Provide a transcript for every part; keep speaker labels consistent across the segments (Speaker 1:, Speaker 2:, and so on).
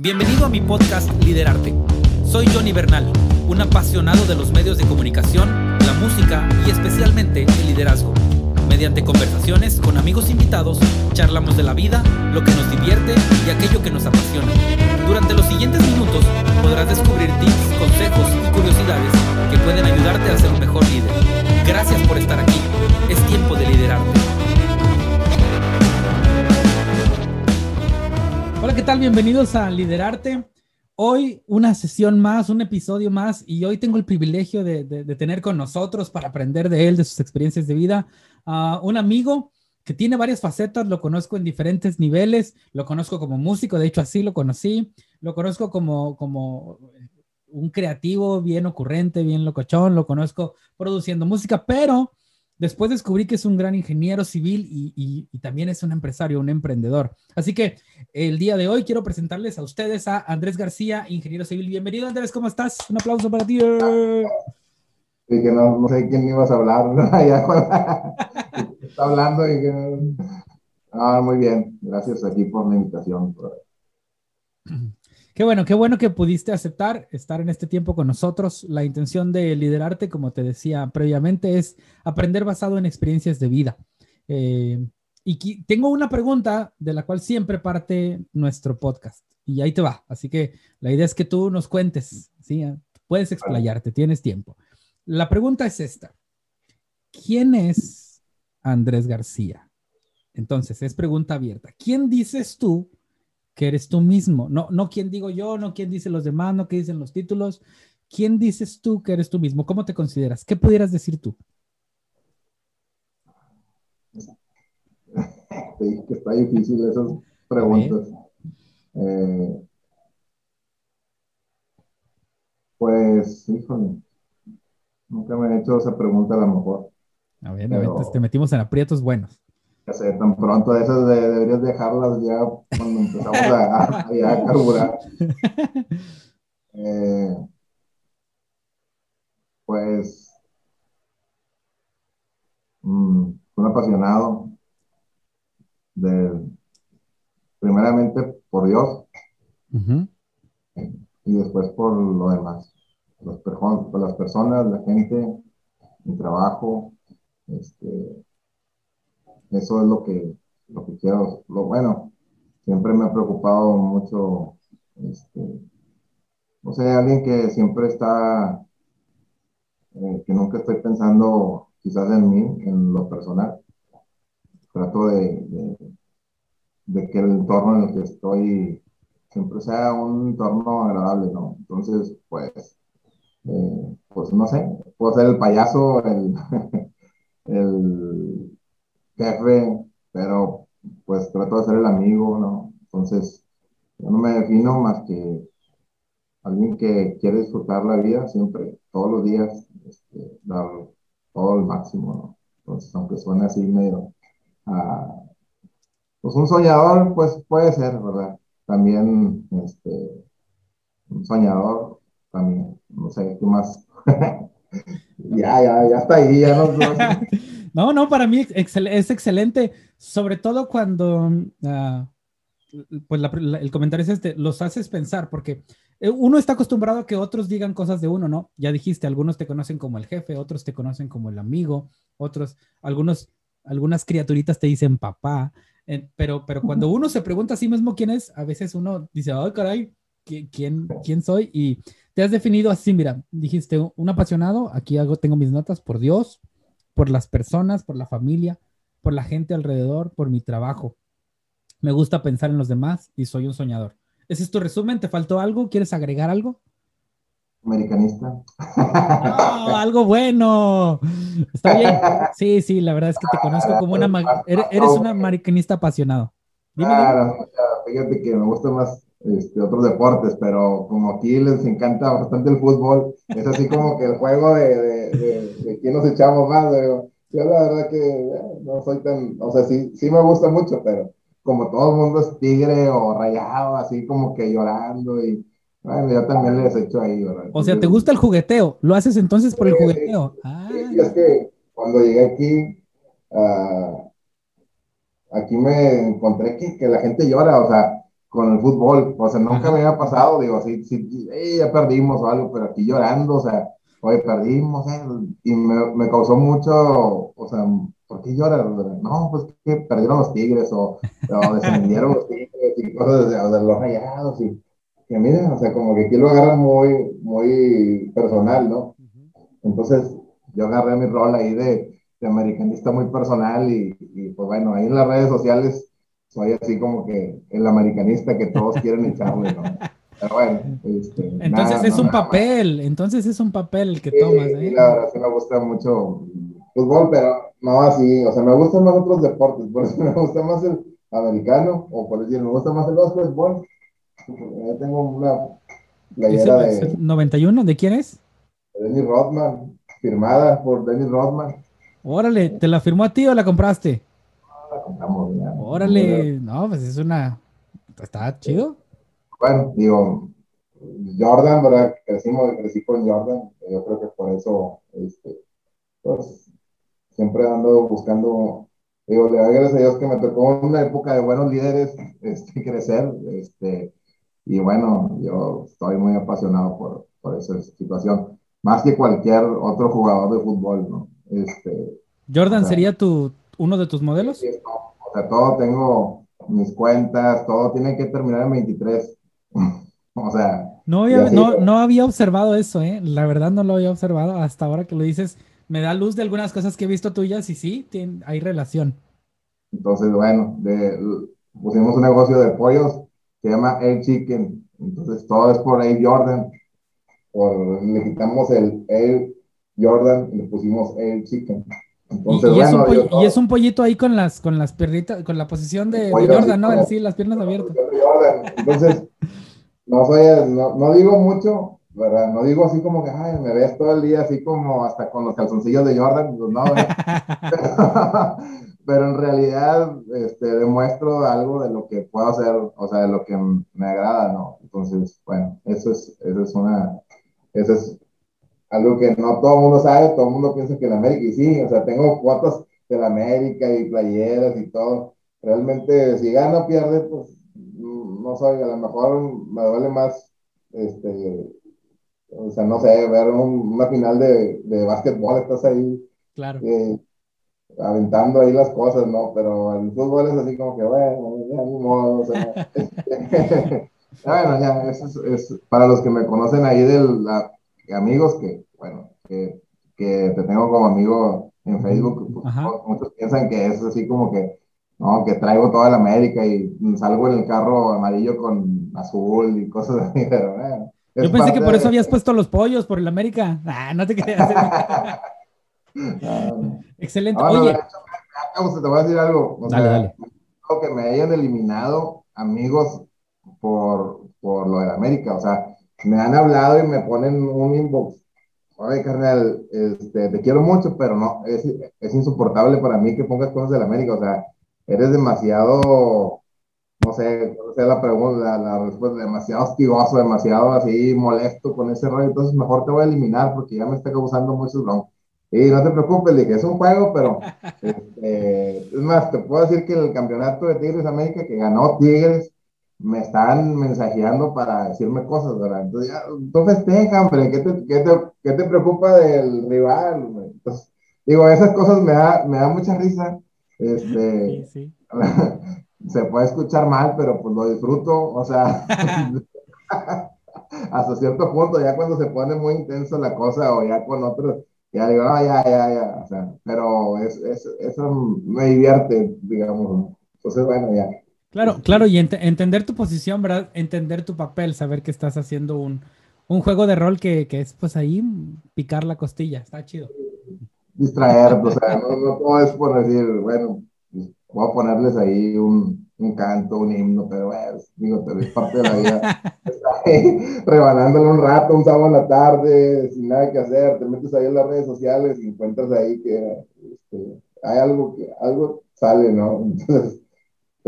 Speaker 1: Bienvenido a mi podcast Liderarte. Soy Johnny Bernal, un apasionado de los medios de comunicación, la música y especialmente el liderazgo. Mediante conversaciones con amigos invitados, charlamos de la vida, lo que nos divierte y aquello que nos apasiona. Durante los siguientes minutos podrás descubrir tips, consejos y curiosidades que pueden ayudarte a ser un mejor líder. Gracias por estar aquí. Es tiempo de liderarte. Hola, ¿qué tal? Bienvenidos a Liderarte. Hoy una sesión más, un episodio más, y hoy tengo el privilegio de, tener con nosotros para aprender de él, de sus experiencias de vida, a un amigo que tiene varias facetas, lo conozco en diferentes niveles, lo conozco como músico, de hecho así lo conocí, lo conozco como, como un creativo bien ocurrente, bien locochón, lo conozco produciendo música, pero Después descubrí que es un gran ingeniero civil y, también es un empresario, un emprendedor. Así que el día de hoy quiero presentarles a ustedes a Andrés García, ingeniero civil. Bienvenido, Andrés, ¿cómo estás? Un aplauso para ti.
Speaker 2: Sí, que no, sé quién ibas a hablar, ¿no? está hablando y que... Ah, muy bien, gracias aquí por la invitación.
Speaker 1: Qué bueno, qué bueno que pudiste aceptar estar en este tiempo con nosotros. La intención de liderarte, como te decía previamente, es aprender basado en experiencias de vida. Eh, y tengo una pregunta de la cual siempre parte nuestro podcast. Y ahí te va. Así que la idea es que tú nos cuentes. ¿sí? Puedes explayarte, tienes tiempo. La pregunta es esta. ¿Quién es Andrés García? Entonces, es pregunta abierta. ¿Quién dices tú que eres tú mismo. No, no quién digo yo, no quién dicen los demás, no qué dicen los títulos. ¿Quién dices tú que eres tú mismo? ¿Cómo te consideras? ¿Qué pudieras decir tú?
Speaker 2: Sí, que está difícil esas preguntas. Eh, pues, híjole, nunca me he hecho esa pregunta a lo mejor.
Speaker 1: A ver, te metimos en aprietos buenos
Speaker 2: sé, tan pronto esas deberías dejarlas ya cuando empezamos a, a, carburar. Eh, pues, mm, un apasionado de, primeramente por Dios y después por lo demás. Por las personas, la gente, mi trabajo, este, eso es lo que, lo que quiero. Lo bueno, siempre me ha preocupado mucho, este, o sea, alguien que siempre está, eh, que nunca estoy pensando quizás en mí, en lo personal. Trato de, de, que el entorno en el que estoy siempre sea un entorno agradable, ¿no? Entonces, pues, eh, pues no sé, puedo ser el payaso, el, el jefe, pero pues trato de ser el amigo, ¿no? Entonces, yo no me defino más que alguien que quiere disfrutar la vida siempre, todos los días, este, dar todo el máximo, ¿no? Entonces, aunque suene así medio, ah, pues un soñador, pues puede ser, ¿verdad? También, este, un soñador, también, no sé, ¿qué más? ya, ya, ya está ahí, ya no.
Speaker 1: No, no, para mí es excelente, sobre todo cuando, ah, pues el comentario es este, los haces pensar, porque eh, uno está acostumbrado a que otros digan cosas de uno, ¿no? Ya dijiste, algunos te conocen como el jefe, otros te conocen como el amigo, otros, algunos, algunas criaturitas te dicen papá, eh, pero, pero cuando uno se pregunta a sí mismo quién es, a veces uno dice, ay, caray, ¿quién, quién soy? Y te has definido así, mira, dijiste, un apasionado, aquí hago, tengo mis notas por Dios, por las personas, por la familia, por la gente alrededor, por mi trabajo. Me gusta pensar en los demás y soy un soñador. ¿Ese es tu resumen? ¿Te faltó algo? ¿Quieres agregar algo?
Speaker 2: Americanista.
Speaker 1: algo bueno. Está bien. Sí, sí, la verdad es que te conozco como una... Eres un americanista apasionado.
Speaker 2: claro, fíjate que me gusta más este, otros deportes, pero como aquí les encanta bastante el fútbol, es así como que el juego de, de, de, quién nos echamos más. Yo la verdad que eh, no soy tan, o sea, sí, sí me gusta mucho, pero como todo el mundo es tigre o rayado, así como que llorando y bueno, yo también les echo ahí,
Speaker 1: o sea, ¿te gusta el jugueteo? ¿Lo haces entonces por el jugueteo?
Speaker 2: Ah. Sí, es que cuando llegué aquí, uh, aquí me encontré que, que la gente llora, o sea, con el fútbol. O sea, nunca me había pasado, digo, sí, sí, ya perdimos o algo, pero aquí llorando, o sea, oye, perdimos, eh, y me, me, causó mucho, o sea, ¿por qué lloras? No, pues que perdieron los tigres o, o descendieron los tigres y cosas de, de los rayados y que miren, o sea, como que aquí lo agarran muy, muy personal, ¿no? Entonces, yo agarré mi rol ahí de, de americanista muy personal y, y, pues bueno, ahí en las redes sociales soy así como que el americanista que todos quieren echarle, ¿no? Pero bueno, este,
Speaker 1: entonces es un papel, entonces es un papel el que tomas, ¿eh?
Speaker 2: la verdad sí me gusta mucho fútbol, pero no así, o sea, me gustan más otros deportes, por eso me gusta más el americano, o por decir, me gusta más el básquetbol. Ya tengo una
Speaker 1: playera de... ¿91? ¿De quién es?
Speaker 2: De Dennis Rodman, firmada por Dennis Rodman.
Speaker 1: Órale, ¿te la firmó a ti o la compraste?
Speaker 2: No, la compramos ya.
Speaker 1: Órale, no, pues es una... Está chido.
Speaker 2: Bueno, digo, Jordan, ¿verdad? Crecimos, crecí con Jordan, yo creo que por eso, este, pues, siempre ando buscando, digo, le doy gracias a Dios que me tocó una época de buenos líderes, este, crecer, este, y bueno, yo estoy muy apasionado por, por esa situación, más que cualquier otro jugador de fútbol, ¿no? Este,
Speaker 1: Jordan sería tu, uno de tus modelos?
Speaker 2: Sí, o sea, todo tengo mis cuentas, todo tiene que terminar en 23. o sea.
Speaker 1: No había, no, no había observado eso, ¿eh? La verdad no lo había observado. Hasta ahora que lo dices, me da luz de algunas cosas que he visto tuyas y sí, tiene, hay relación.
Speaker 2: Entonces, bueno, de, pusimos un negocio de pollos se llama Air Chicken. Entonces, todo es por Air Jordan. Por, le quitamos el Air Jordan y le pusimos Air Chicken.
Speaker 1: Entonces, y, bueno, es y, es un pollito ahí con las, con las piernitas, con la posición de, de Jordan, ¿no? Sí, las piernas abiertas.
Speaker 2: Entonces, no soy, no, no, digo mucho, ¿verdad? No digo así como que, ay, me ves todo el día así como hasta con los calzoncillos de Jordan, pues no, pero, en realidad este, demuestro algo de lo que puedo hacer, o sea, de lo que me agrada, ¿no? Entonces, bueno, eso es, eso es una, eso es algo que no todo el mundo sabe, todo el mundo piensa que la América, y sí, o sea, tengo fotos de la América y playeras y todo. Realmente, si gana o pierde, pues no soy, a lo mejor me duele más, este, o sea, no sé, ver una final de, de básquetbol, estás ahí.
Speaker 1: Claro.
Speaker 2: Eh, aventando ahí las cosas, ¿no? Pero el fútbol es así como que, bueno, ya ni modo, o sea, bueno, ya, eso es, es, para los que me conocen ahí de la, amigos que, bueno, que, que, te tengo como amigo en Facebook, pues, muchos piensan que es así como que, no, que traigo toda la América y salgo en el carro amarillo con azul y cosas así, pero bueno.
Speaker 1: Yo pensé que por eso habías puesto los pollos por el América. Ah, no te creas. Excelente.
Speaker 2: No, Oye. te voy a decir algo. O dale, sea, dale. que me hayan eliminado amigos por, por lo de América. O sea, me han hablado y me ponen un inbox. Oye, carnal, este, te quiero mucho, pero no, es, es insoportable para mí que pongas cosas de la América. O sea, eres demasiado, no sé, no sé la pregunta, la, la, respuesta, demasiado hostigoso, demasiado así molesto con ese rollo. Entonces, mejor te voy a eliminar porque ya me está causando mucho bronco. Y no te preocupes, dije, es un juego, pero este, es más, te puedo decir que el campeonato de Tigres América que ganó Tigres me están mensajeando para decirme cosas, ¿verdad? Entonces, ya, tú festeja, hombre, ¿qué te, qué, te, ¿qué te, preocupa del rival? Entonces, digo, esas cosas me da, me da mucha risa. Este, sí, sí. se puede escuchar mal, pero pues lo disfruto, o sea, hasta cierto punto, ya cuando se pone muy intenso la cosa, o ya con otros, ya digo, no, ya, ya, ya, o sea, pero es, es, eso me divierte, digamos, entonces, bueno, ya.
Speaker 1: Claro, claro, y ent entender tu posición, ¿verdad? Entender tu papel, saber que estás haciendo un, un juego de rol que, que, es pues ahí picar la costilla, está chido.
Speaker 2: Distraer, o sea, no, no todo es por decir, bueno, pues, voy a ponerles ahí un, un canto, un himno, pero bueno, digo, es parte de la vida. ahí, rebanándole un rato, un sábado en la tarde, sin nada que hacer, te metes ahí en las redes sociales y encuentras ahí que este, hay algo que, algo sale, ¿no? Entonces,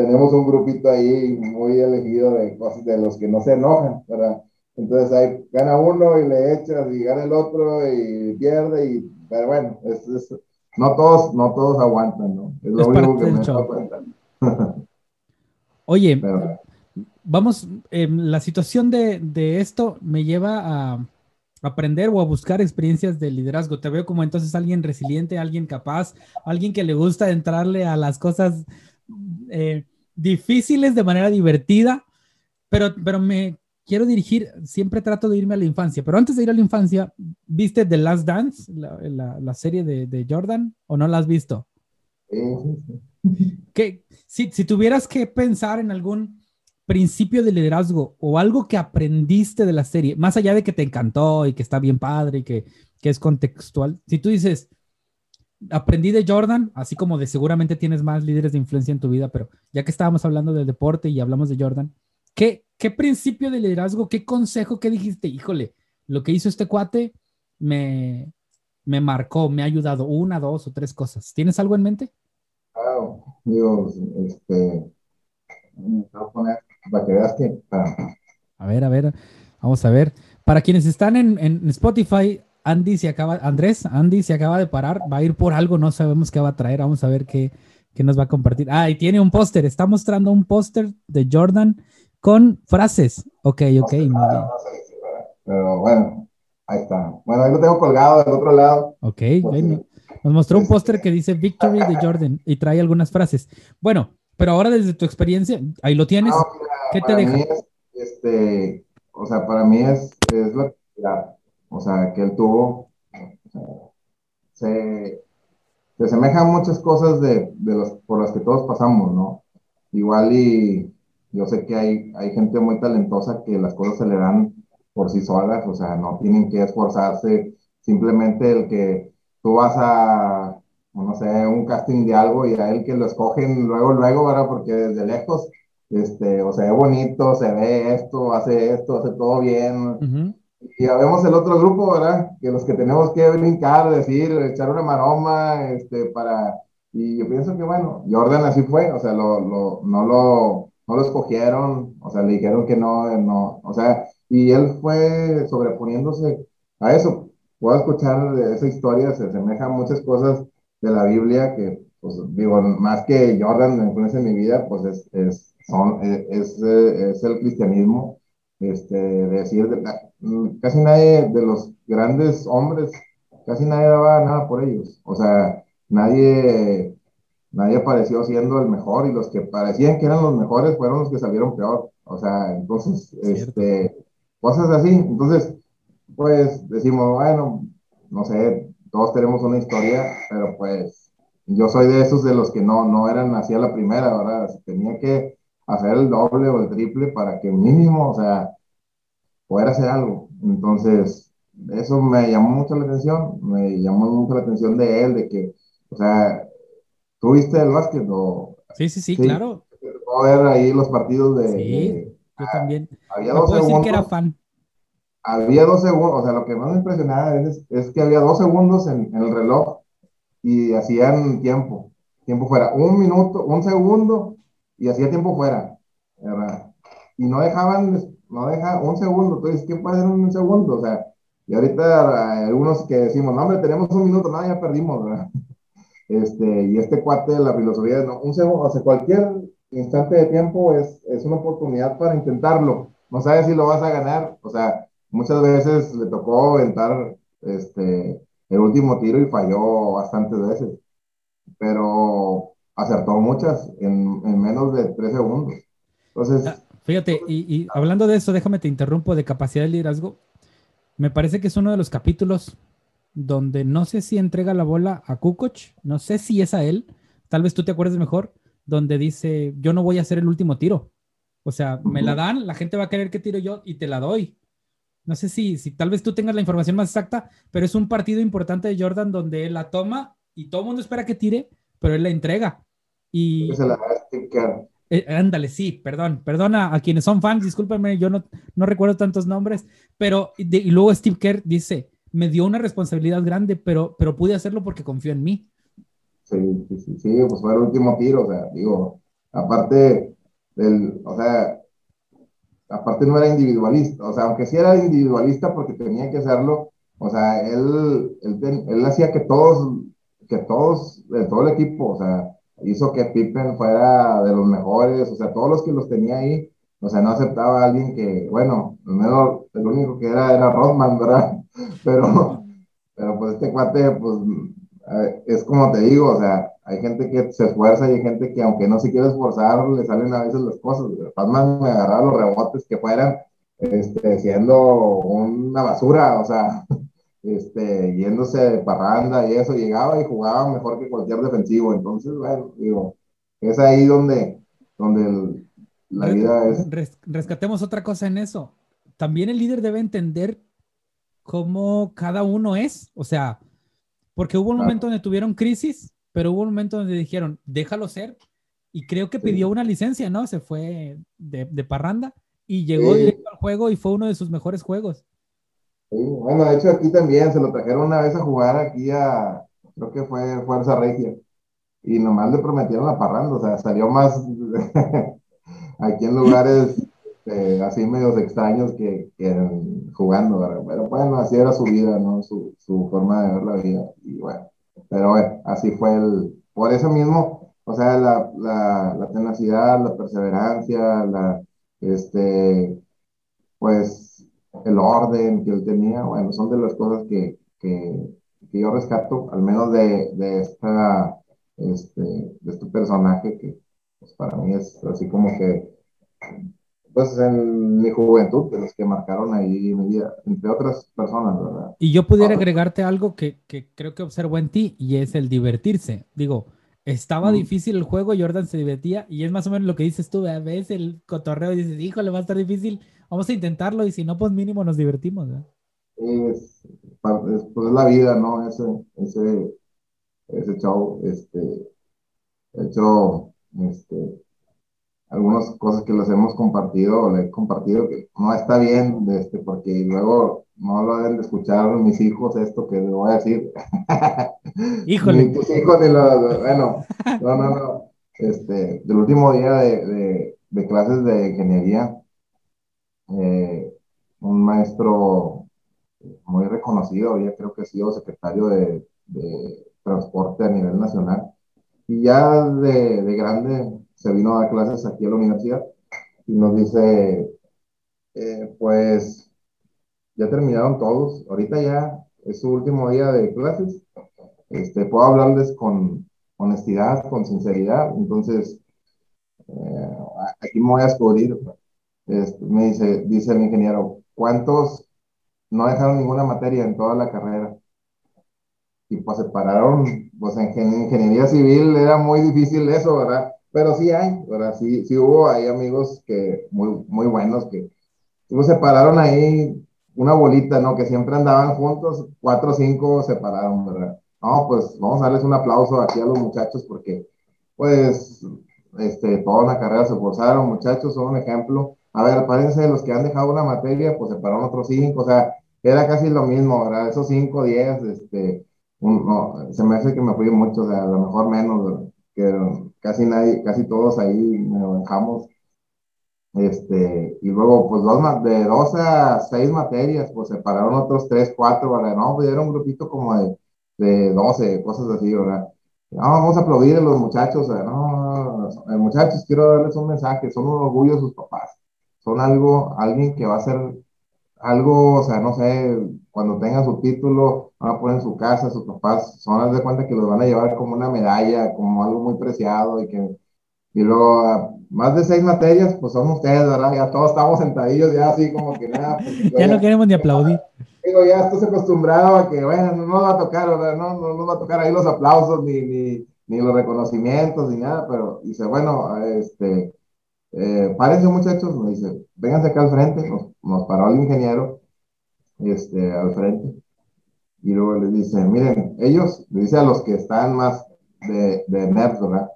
Speaker 2: tenemos un grupito ahí muy elegido de cosas de los que no se enojan, ¿verdad? Entonces ahí gana uno y le echas y gana el otro y pierde y, pero bueno, es, es, no todos, no todos aguantan, ¿no? Es lo es único que me cuenta.
Speaker 1: Oye, pero, vamos, em, la situación de, de, esto me lleva a aprender o a buscar experiencias de liderazgo. Te veo como entonces alguien resiliente, alguien capaz, alguien que le gusta entrarle a las cosas eh, difíciles de manera divertida, pero, pero me quiero dirigir, siempre trato de irme a la infancia, pero antes de ir a la infancia, ¿viste The Last Dance, la, la, serie de, de, Jordan, o no la has visto? Que, si, si tuvieras que pensar en algún principio de liderazgo o algo que aprendiste de la serie, más allá de que te encantó y que está bien padre y que, que es contextual, si tú dices, aprendí de Jordan, así como de seguramente tienes más líderes de influencia en tu vida, pero ya que estábamos hablando del deporte y hablamos de Jordan, ¿qué, qué principio de liderazgo, qué consejo, qué dijiste? Híjole, lo que hizo este cuate me, me marcó, me ha ayudado una, dos o tres cosas. ¿Tienes algo en mente?
Speaker 2: Claro, Dios, este, para que veas que...
Speaker 1: A ver, a ver, vamos a ver. Para quienes están en, en Spotify, Andy se acaba, Andrés, Andy se acaba de parar, va a ir por algo, no sabemos qué va a traer, vamos a ver qué, qué nos va a compartir. Ah, y tiene un póster, está mostrando un póster de Jordan con frases. Ok, ok, muy bien.
Speaker 2: Pero bueno, ahí está. Bueno, ahí lo tengo colgado del otro lado.
Speaker 1: Ok, nos mostró un póster que dice Victory de Jordan y trae algunas frases. Bueno, pero ahora desde tu experiencia, ahí lo tienes. ¿Qué te deja?
Speaker 2: este, o sea, para mí es, es la o sea, que él tuvo, se, se asemejan muchas cosas de, de los, por las que todos pasamos, ¿no? Igual y yo sé que hay, hay gente muy talentosa que las cosas se le dan por sí solas, o sea, no tienen que esforzarse, simplemente el que tú vas a, no sé, un casting de algo y a él que lo escogen luego, luego, ¿verdad? Porque desde lejos, este, o sea, ve bonito, se ve esto, hace esto, hace todo bien. Y ya vemos el otro grupo, ¿verdad? Que los que tenemos que brincar, decir, echar una maroma, este, para... Y yo pienso que, bueno, Jordan así fue, o sea, lo, lo, no, lo, no lo escogieron, o sea, le dijeron que no, no, o sea, y él fue sobreponiéndose a eso. Puedo escuchar esa historia, se asemejan muchas cosas de la Biblia que, pues, digo, más que Jordan me influencia en mi vida, pues es, es, son, es, es el cristianismo, este, decir, casi nadie de los grandes hombres, casi nadie daba nada por ellos. O sea, nadie, nadie apareció siendo el mejor y los que parecían que eran los mejores fueron los que salieron peor. O sea, entonces, este, cosas así. Entonces, pues decimos, bueno, no sé, todos tenemos una historia, pero pues yo soy de esos de los que no, no eran así a la primera, ¿verdad? Tenía que hacer el doble o el triple para que mínimo, o sea, poder hacer algo. Entonces, eso me llamó mucho la atención, me llamó mucho la atención de él, de que, o sea, ¿tú viste el básquet o...?
Speaker 1: Sí, sí, sí, claro.
Speaker 2: ver ahí los partidos de...
Speaker 1: Sí, yo también.
Speaker 2: Había dos segundos, que era fan. Había dos segundos, o sea, lo que más me impresionaba es, es que había dos segundos en, en el reloj y hacían tiempo, tiempo fuera, un minuto, un segundo y hacía tiempo fuera, ¿verdad? Y no dejaban, no deja un segundo, entonces, ¿qué puede hacer un segundo? O sea, y ahorita algunos que decimos, no, hombre, tenemos un minuto, nada, ya perdimos, ¿verdad? Este, y este cuate de la filosofía, no, un segundo, o sea, cualquier instante de tiempo es, es una oportunidad para intentarlo. No sabes si lo vas a ganar, o sea, muchas veces le tocó aventar este, el último tiro y falló bastantes veces, pero acertó muchas en, en menos de tres segundos. Entonces.
Speaker 1: Fíjate, y, hablando de eso, déjame te interrumpo de capacidad de liderazgo. Me parece que es uno de los capítulos donde no sé si entrega la bola a Kukoc, no sé si es a él, tal vez tú te acuerdes mejor, donde dice, yo no voy a hacer el último tiro. O sea, me la dan, la gente va a querer que tiro yo y te la doy. No sé si, si tal vez tú tengas la información más exacta, pero es un partido importante de Jordan donde él la toma y todo el mundo espera que tire, pero él la entrega. Y... Eh, ándale, sí, perdón, perdona a quienes son fans, discúlpenme, yo no, no recuerdo tantos nombres, pero y luego Steve Kerr dice, me dio una responsabilidad grande, pero, pero pude hacerlo porque confió en mí.
Speaker 2: Sí, sí, sí, pues fue el último tiro, o sea, digo, aparte del, o sea, aparte no era individualista, o sea, aunque sí era individualista porque tenía que hacerlo, o sea, él, él, él hacía que todos, que todos, todo el equipo, o sea, hizo que Pippen fuera de los mejores, o sea, todos los que los tenía ahí, O sea, no aceptaba a alguien que, bueno, primero, el único que era era Rodman, ¿verdad? Pero, pero pues este cuate, pues, eh, es como te digo, o sea, hay gente que se esfuerza y hay gente que aunque no se quiere esforzar, le salen a veces las cosas. Rodman me agarraba los rebotes que fueran, este, siendo una basura, o sea, este, yéndose de parranda y eso, llegaba y jugaba mejor que cualquier defensivo. Entonces, bueno, digo, es ahí donde, donde la vida es...
Speaker 1: rescatemos otra cosa en eso. También el líder debe entender cómo cada uno es, o sea, porque hubo un momento donde tuvieron crisis, pero hubo un momento donde dijeron, déjalo ser, y creo que pidió una licencia, ¿no? Se fue de, de parranda y llegó directo al juego y fue uno de sus mejores juegos.
Speaker 2: Bueno, de hecho aquí también se lo trajeron una vez a jugar aquí a, creo que fue Fuerza Regia, y nomás le prometieron la parranda, o sea, salió más aquí en lugares este, así medios extraños que, jugando, Pero bueno, así era su vida, ¿no? Su, su, forma de ver la vida, y bueno, pero bueno, así fue el, por eso mismo, o sea, la, la, la tenacidad, la perseverancia, la, este, pues, el orden que él tenía, bueno, son de las cosas que, que, que yo rescato, al menos de, de esta este, de este personaje que pues, para mí es así como que, pues en mi juventud, de los que marcaron ahí mi vida, entre otras personas, ¿verdad?
Speaker 1: Y yo pudiera agregarte algo que, que, creo que observo en ti y es el divertirse. Digo, estaba difícil el juego, Jordan se divertía y es más o menos lo que dices tú, ves el cotorreo y dices, híjole, va a estar difícil, vamos a intentarlo y si no, pues mínimo nos divertimos, ¿verdad?
Speaker 2: Es, es, pues la vida, ¿no? Ese, ese ese show, este, he hecho, este, algunas cosas que les hemos compartido, le he compartido que no está bien, este, porque luego no lo deben de escuchar mis hijos esto que les voy a decir.
Speaker 1: Híjole.
Speaker 2: ni tus hijos ni los, bueno, no, no, no. Este, del último día de, de, de clases de ingeniería, eh, un maestro muy reconocido, ya creo que ha sido secretario de, transporte a nivel nacional. Y ya de, de grande se vino a dar clases aquí a la universidad y nos dice, eh, pues ya terminaron todos, ahorita ya es su último día de clases, este, puedo hablarles con honestidad, con sinceridad, entonces eh, aquí me voy a descubrir. Me dice, dice el ingeniero, ¿cuántos no dejaron ninguna materia en toda la carrera? y pues se pararon, pues en ingeniería civil era muy difícil eso, ¿verdad? Pero sí hay, ¿verdad? Sí, sí hubo ahí amigos que muy, muy buenos que pues, se pararon ahí una bolita, ¿no? Que siempre andaban juntos, cuatro o cinco se pararon, ¿verdad? No, pues vamos a darles un aplauso aquí a los muchachos porque, pues, este, toda la carrera se esforzaron, muchachos, son un ejemplo. A ver, párense, los que han dejado una materia, pues se pararon otros cinco, o sea, era casi lo mismo, ¿verdad? Esos cinco, diez, este, no, se me hace que me fui mucho, o sea, a lo mejor menos, que casi nadie, casi todos ahí me dejamos. Este, y luego, pues, dos, de dos a seis materias, pues separaron otros tres, cuatro, ¿verdad? No, pues era un grupito como de, de 12, cosas así, ¿verdad? No, vamos a aplaudir a los muchachos, no, no, muchachos, quiero darles un mensaje, son un orgullo sus papás, son algo, alguien que va a ser algo, o sea, no sé, cuando tengan su título, van a poner en su casa, sus papás, son a de cuenta que los van a llevar como una medalla, como algo muy preciado y que, y luego, ah, más de seis materias, pues son ustedes, ¿verdad? Ya todos estamos sentadillos, ya así como que nada.
Speaker 1: Pues, ya, no queremos ni aplaudir.
Speaker 2: Digo, ya estás acostumbrado a que, bueno, no nos va a tocar, ¿verdad? No, no nos va a tocar ahí los aplausos, ni, ni, ni los reconocimientos, ni nada, pero dice, bueno, este, eh, párense muchachos, me dice, vénganse acá al frente, nos, nos paró el ingeniero, este, al frente, y luego les dice, miren, ellos, le dice a los que están más de, de nerds, ¿verdad?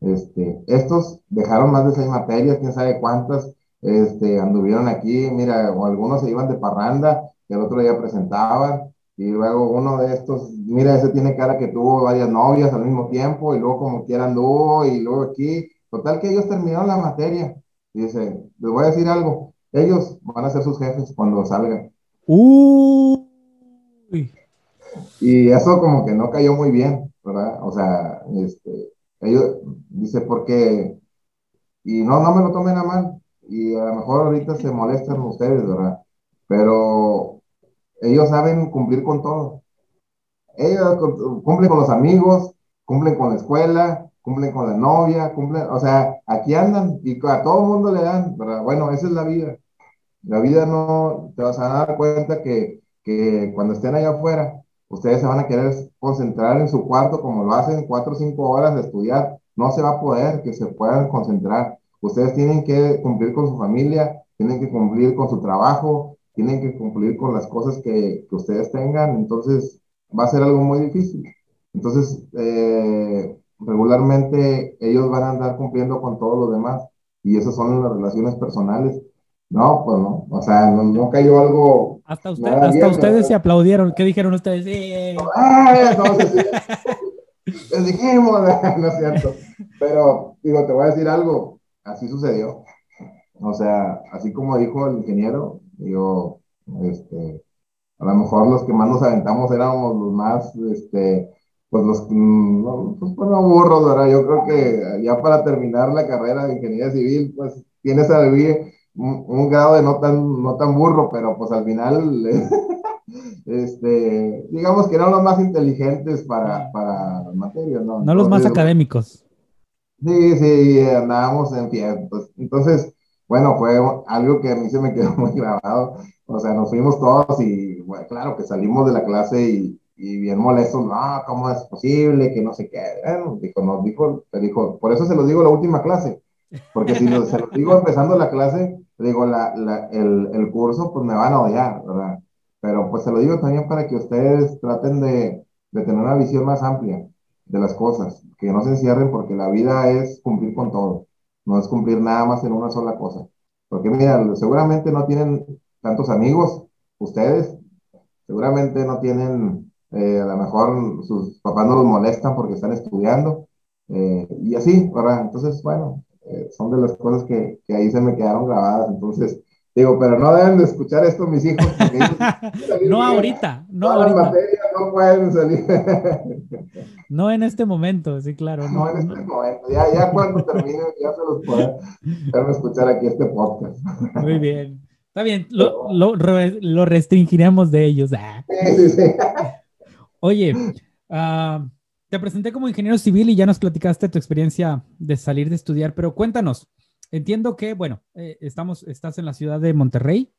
Speaker 2: Este, estos dejaron más de seis materias, quién sabe cuántas, este, anduvieron aquí, mira, o algunos se iban de parranda, el otro día presentaban, y luego uno de estos, mira, ese tiene cara que tuvo varias novias al mismo tiempo, y luego como quiera anduvo, y luego aquí, total que ellos terminaron la materia, y dice, les voy a decir algo, ellos van a ser sus jefes cuando salgan.
Speaker 1: Uy.
Speaker 2: Y eso como que no cayó muy bien, ¿verdad? O sea, este, ellos, dice, porque, y no, no me lo tomen a mal, y a lo mejor ahorita se molestan ustedes, ¿verdad? Pero ellos saben cumplir con todo. Ellos cumplen con los amigos, cumplen con la escuela, cumplen con la novia, cumplen, o sea, aquí andan y a todo mundo le dan, ¿verdad? Bueno, esa es la vida. La vida no, te vas a dar cuenta que, que cuando estén allá afuera, ustedes se van a querer concentrar en su cuarto como lo hacen cuatro o cinco horas de estudiar. No se va a poder que se puedan concentrar. Ustedes tienen que cumplir con su familia, tienen que cumplir con su trabajo, tienen que cumplir con las cosas que, que ustedes tengan. Entonces, va a ser algo muy difícil. Entonces, eh, regularmente ellos van a andar cumpliendo con todos los demás y esas son las relaciones personales. No, pues no, o sea, no, cayó algo.
Speaker 1: Hasta, hasta ustedes se aplaudieron. ¿Qué dijeron ustedes? Sí.
Speaker 2: Ah, no, Les dijimos, no es cierto. Pero, digo, te voy a decir algo, así sucedió. O sea, así como dijo el ingeniero, digo, este, a lo mejor los que más nos aventamos éramos los más, este, pues los, no, pues, pues no burros, ¿verdad? Yo creo que ya para terminar la carrera de ingeniería civil, pues tienes a vivir un, un, grado de no tan, no tan burro, pero pues al final, este, digamos que eran los más inteligentes para, para la materia, ¿no?
Speaker 1: No los más académicos.
Speaker 2: Sí, sí, andábamos en pie. Pues, entonces, bueno, fue algo que a mí se me quedó muy grabado. O sea, nos fuimos todos y, bueno, claro, que salimos de la clase y, y bien molestos, no, ¿cómo es posible? Que no sé qué. Bueno, dijo, nos dijo, te dijo, por eso se los digo la última clase, porque si se los digo empezando la clase, digo, la, la, el, el, curso, pues me van a odiar, ¿verdad? Pero pues se lo digo también para que ustedes traten de, de tener una visión más amplia de las cosas, que no se encierren porque la vida es cumplir con todo, no es cumplir nada más en una sola cosa. Porque mira, seguramente no tienen tantos amigos, ustedes, seguramente no tienen eh, a lo mejor sus papás no los molestan porque están estudiando, eh, y así, ¿verdad? Entonces, bueno, eh, son de las cosas que, que, ahí se me quedaron grabadas, entonces, digo, pero no deben de escuchar esto mis hijos.
Speaker 1: no ahorita, no ahorita.
Speaker 2: Las materias no pueden salir.
Speaker 1: no en este momento, sí, claro.
Speaker 2: No, en este momento, ya, ya cuando termine, ya se los pueden escuchar aquí este podcast.
Speaker 1: Muy bien. Está bien, lo, lo, lo restringiremos de ellos. Ah. Sí, sí, sí. Oye, uh, te presenté como ingeniero civil y ya nos platicaste tu experiencia de salir de estudiar, pero cuéntanos. Entiendo que, bueno, eh, estamos, estás en la ciudad de Monterrey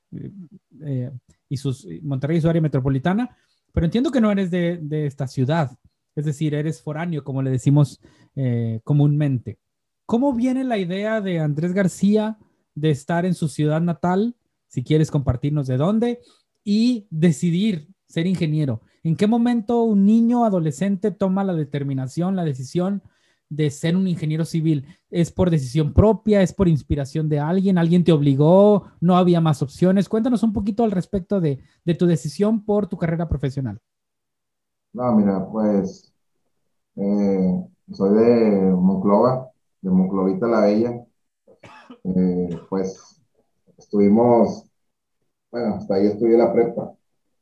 Speaker 1: eh, y sus, Monterrey y su área metropolitana, pero entiendo que no eres de, de esta ciudad, es decir, eres foráneo, como le decimos eh, comúnmente. ¿Cómo viene la idea de Andrés García de estar en su ciudad natal, si quieres compartirnos de dónde, y decidir ser ingeniero? ¿En qué momento un niño adolescente toma la determinación, la decisión de ser un ingeniero civil? ¿Es por decisión propia? ¿Es por inspiración de alguien? ¿Alguien te obligó? ¿No había más opciones? Cuéntanos un poquito al respecto de, tu decisión por tu carrera profesional.
Speaker 2: No, mira, pues eh, soy de Monclova, de Monclovita la Bella. Eh, pues estuvimos, bueno, hasta ahí estudié la prepa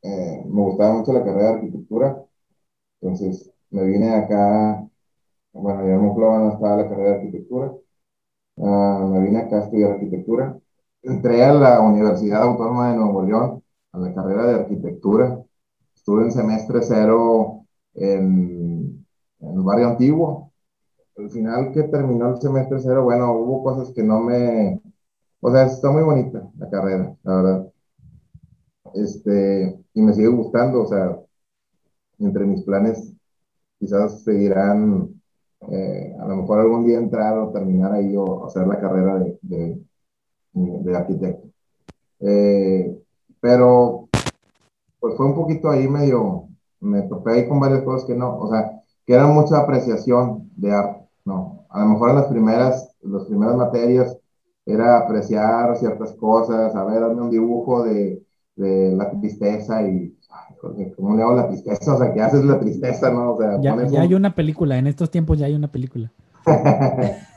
Speaker 2: eh, me gustaba mucho la carrera de arquitectura, entonces me vine acá, bueno, ya en Monclova no estaba la carrera de arquitectura, uh, me vine acá a estudiar arquitectura, entré a la Universidad Autónoma de Nuevo León, a la carrera de arquitectura, estuve en semestre cero en, en el barrio antiguo, al final que terminó el semestre cero, bueno, hubo cosas que no me, o sea, está muy bonita la carrera, la verdad. Este, y me sigue gustando, o sea, entre mis planes quizás seguirán, eh, a lo mejor algún día entrar o terminar ahí o hacer la carrera de, de, de arquitecto. Eh, pero, pues fue un poquito ahí medio, me topé ahí con varias cosas que no, o sea, que era mucha apreciación de arte, ¿no? A lo mejor en las primeras, las primeras materias era apreciar ciertas cosas, a ver, darme un dibujo de, de la tristeza y ¿cómo le hago la tristeza? O sea, ¿qué haces la tristeza, no? O sea,
Speaker 1: ya, ya hay una película, en estos tiempos ya hay una película.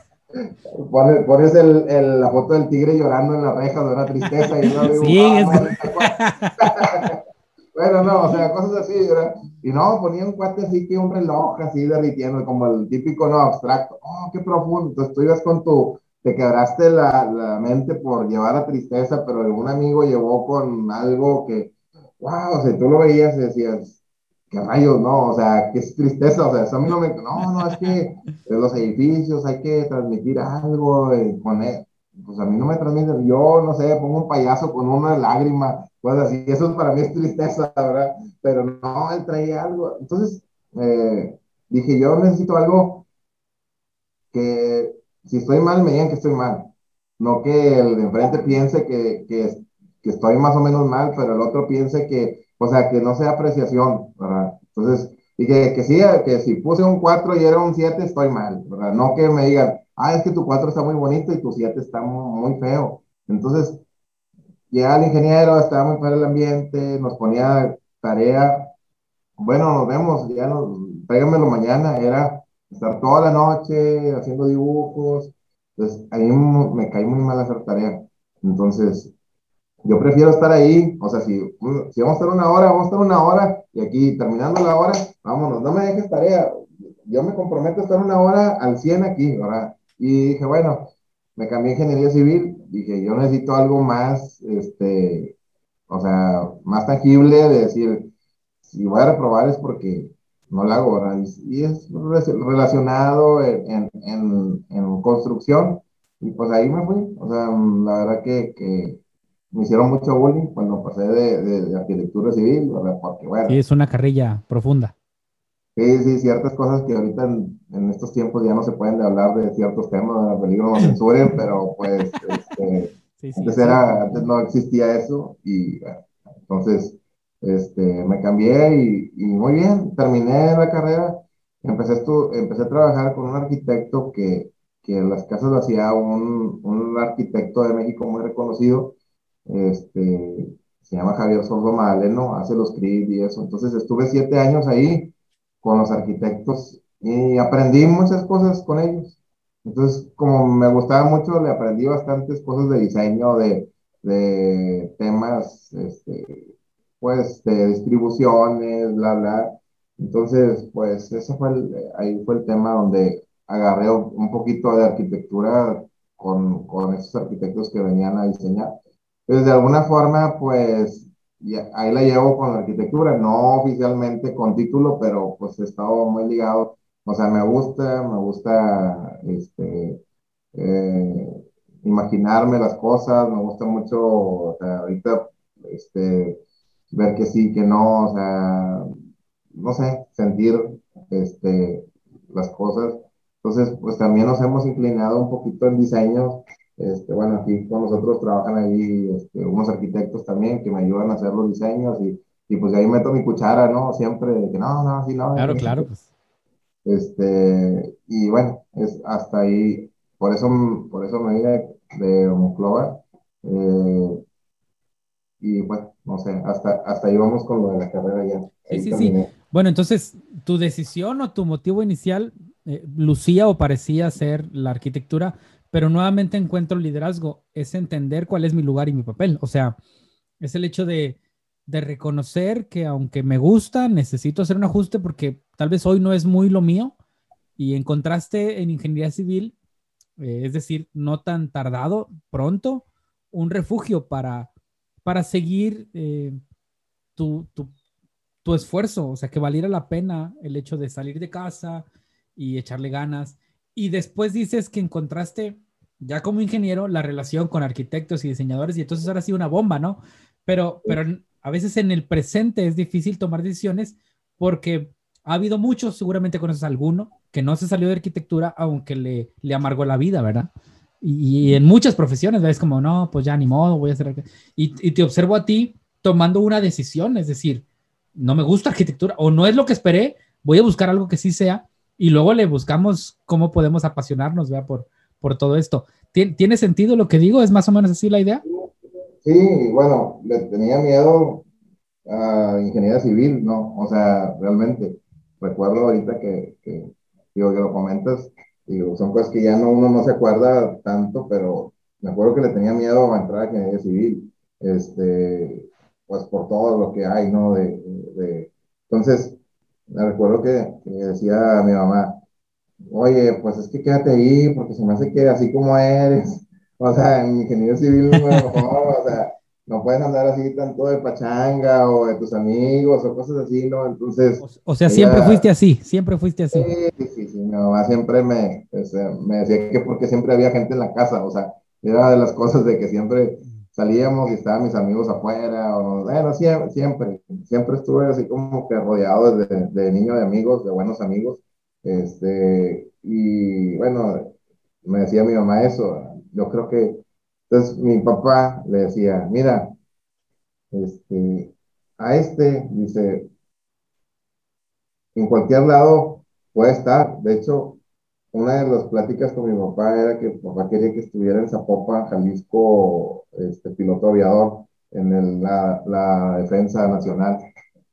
Speaker 2: pones, pones el, el, la foto del tigre llorando en la reja de una tristeza y no digo, sí, ah, bueno, no, o sea, cosas así, ¿verdad? Y no, ponía un cuate así que un reloj así derritiendo, como el típico, no, abstracto, oh, qué profundo, entonces tú ibas con tu te quebraste la, la, mente por llevar a tristeza, pero un amigo llevó con algo que, wow, o sea, tú lo veías y decías, qué rayos, no, o sea, qué es tristeza, o sea, eso a mí no me, no, no, es que los edificios hay que transmitir algo, y poner, pues a mí no me transmite, yo no sé, pongo un payaso con una lágrima, pues así, eso para mí es tristeza, ¿verdad? Pero no, él traía algo, entonces eh, dije, yo necesito algo que si estoy mal, me digan que estoy mal, no que el de enfrente piense que, que, que estoy más o menos mal, pero el otro piense que o sea, que no sea apreciación, ¿verdad? Entonces, y que, que sí, que si puse un 4 y era un 7, estoy mal, ¿verdad? No que me digan, ah, es que tu 4 está muy bonito y tu 7 está muy, feo. Entonces, llega el ingeniero, estaba muy feo el ambiente, nos ponía tarea, bueno, nos vemos, ya nos, tráigamelo mañana, era estar toda la noche haciendo dibujos, entonces ahí me caí muy mal hacer tarea. Entonces, yo prefiero estar ahí, o sea, si, si vamos a estar una hora, vamos a estar una hora, y aquí terminando la hora, vámonos, no me dejes tarea, yo me comprometo a estar una hora al 100 aquí, ¿verdad? Y dije, bueno, me cambié a ingeniería civil, dije, yo necesito algo más, este, o sea, más tangible de decir, si voy a reprobar es porque no la hago, ¿verdad? Y, es relacionado en, en, en, construcción, y pues ahí me fui, o sea, la verdad que, que me hicieron mucho bullying cuando pasé de, de, arquitectura civil, porque bueno.
Speaker 1: Sí, es una carrilla profunda.
Speaker 2: Sí, sí, ciertas cosas que ahorita en, en estos tiempos ya no se pueden hablar de ciertos temas, peligro no censuren, pero pues este, antes, era, antes no existía eso y entonces este, me cambié y, y, muy bien, terminé la carrera, empecé, empecé a trabajar con un arquitecto que, que las casas hacía un, un arquitecto de México muy reconocido, este, se llama Javier Sordo Madaleno, hace los CRID y eso. Entonces estuve siete años ahí con los arquitectos y aprendí muchas cosas con ellos. Entonces, como me gustaba mucho, le aprendí bastantes cosas de diseño, de, de temas, este, pues, de distribuciones, bla, bla. Entonces, pues, ese fue el, ahí fue el tema donde agarré un poquito de arquitectura con, con esos arquitectos que venían a diseñar. Pues de alguna forma, pues ahí la llevo con la arquitectura, no oficialmente con título, pero pues he estado muy ligado. O sea, me gusta, me gusta este, eh, imaginarme las cosas, me gusta mucho, o sea, ahorita este, ver que sí, que no, o sea, no sé, sentir este, las cosas. Entonces, pues también nos hemos inclinado un poquito en diseño este, bueno, aquí con nosotros trabajan ahí este, unos arquitectos también que me ayudan a hacer los diseños y, y pues ahí meto mi cuchara, ¿no? Siempre de que no, no, sí, no.
Speaker 1: Claro, claro. Pues.
Speaker 2: Este, y bueno, es hasta ahí, por eso, por eso me vine de Monclova. Eh, y bueno, no sé, hasta, hasta ahí vamos con lo de la carrera ya.
Speaker 1: Sí, sí, sí. Bueno, entonces, ¿tu decisión o tu motivo inicial eh, lucía o parecía ser la arquitectura? pero nuevamente encuentro liderazgo, es entender cuál es mi lugar y mi papel. O sea, es el hecho de, reconocer que aunque me gusta, necesito hacer un ajuste porque tal vez hoy no es muy lo mío y encontraste en ingeniería civil, eh, es decir, no tan tardado, pronto, un refugio para, para seguir eh, tu, tu esfuerzo, o sea, que valiera la pena el hecho de salir de casa y echarle ganas y después dices que encontraste, ya como ingeniero, la relación con arquitectos y diseñadores y entonces ahora sí una bomba, ¿no? Pero, pero a veces en el presente es difícil tomar decisiones porque ha habido muchos, seguramente conoces alguno, que no se salió de arquitectura aunque le, le amargó la vida, ¿verdad? Y, en muchas profesiones ves como, no, pues ya ni modo, voy a hacer... Y, y te observo a ti tomando una decisión, es decir, no me gusta arquitectura o no es lo que esperé, voy a buscar algo que sí sea y luego le buscamos cómo podemos apasionarnos ¿vea? Por, por todo esto. ¿Tiene sentido lo que digo? ¿Es más o menos así la idea?
Speaker 2: Sí, bueno, le tenía miedo a ingeniería civil, ¿no? O sea, realmente, recuerdo ahorita que, que digo, que lo comentas, son cosas que ya no, uno no se acuerda tanto, pero me acuerdo que le tenía miedo a entrar a ingeniería civil, este, pues por todo lo que hay, ¿no? De, de, entonces, me recuerdo que, decía a mi mamá, oye, pues es que quédate ahí, porque se me hace que así como eres, o sea, en ingeniero civil, o sea, no puedes andar así tanto de pachanga o de tus amigos o cosas así, ¿no? Entonces...
Speaker 1: O, sea, siempre fuiste así, siempre fuiste así.
Speaker 2: Sí, sí, sí, mi mamá siempre me, me decía que porque siempre había gente en la casa, o sea, era de las cosas de que siempre salíamos y estaban mis amigos afuera, o bueno, siempre, siempre, siempre estuve así como que rodeado de, de niño de amigos, de buenos amigos, este, y bueno, me decía mi mamá eso, yo creo que, entonces mi papá le decía, mira, este, a este, dice, en cualquier lado puede estar, de hecho, una de las pláticas con mi papá era que papá quería que estuviera en Zapopan, Jalisco, este piloto aviador en el, la, la, defensa nacional.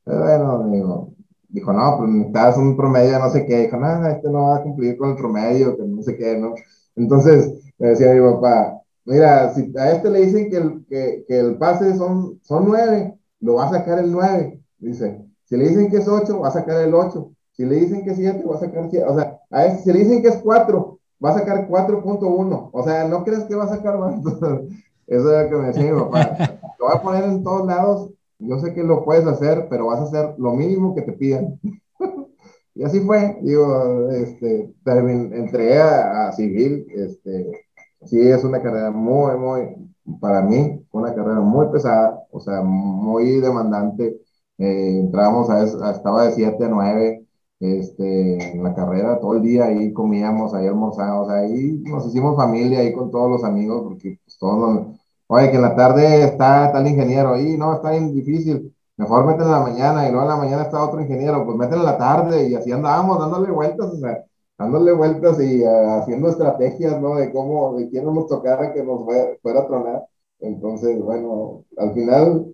Speaker 2: Pero bueno, digo, dijo, no, pues necesitas un promedio, no sé qué. Dijo, no, este no va a cumplir con el promedio, que no sé qué, ¿no? Entonces, me decía mi papá, mira, si a este le dicen que el, que, el pase son, son nueve, lo va a sacar el nueve, dice. Si le dicen que es ocho, va a sacar el ocho. Si le dicen que es 7, va a sacar 7. O sea, a ese, si le dicen que es 4, va a sacar 4.1. O sea, no crees que va a sacar más. Eso es lo que me decía mi papá. Lo voy a poner en todos lados. Yo sé que lo puedes hacer, pero vas a hacer lo mínimo que te pidan. y así fue. Digo, este, entré a, a, civil. Este, sí, es una carrera muy, muy, para mí, una carrera muy pesada, o sea, muy demandante. Eh, entrábamos a, a, estaba de 7 a 9 este, en la carrera, todo el día ahí comíamos, ahí almorzábamos, ahí nos hicimos familia ahí con todos los amigos, porque pues todos nos, oye, que en la tarde está tal ingeniero, ahí no, está bien difícil, mejor meten en la mañana y luego en la mañana está otro ingeniero, pues meten en la tarde y así andábamos dándole vueltas, o sea, dándole vueltas y uh, haciendo estrategias, ¿no? De cómo, de quién nos tocara que nos fuera, fuera a tronar. Entonces, bueno, al final,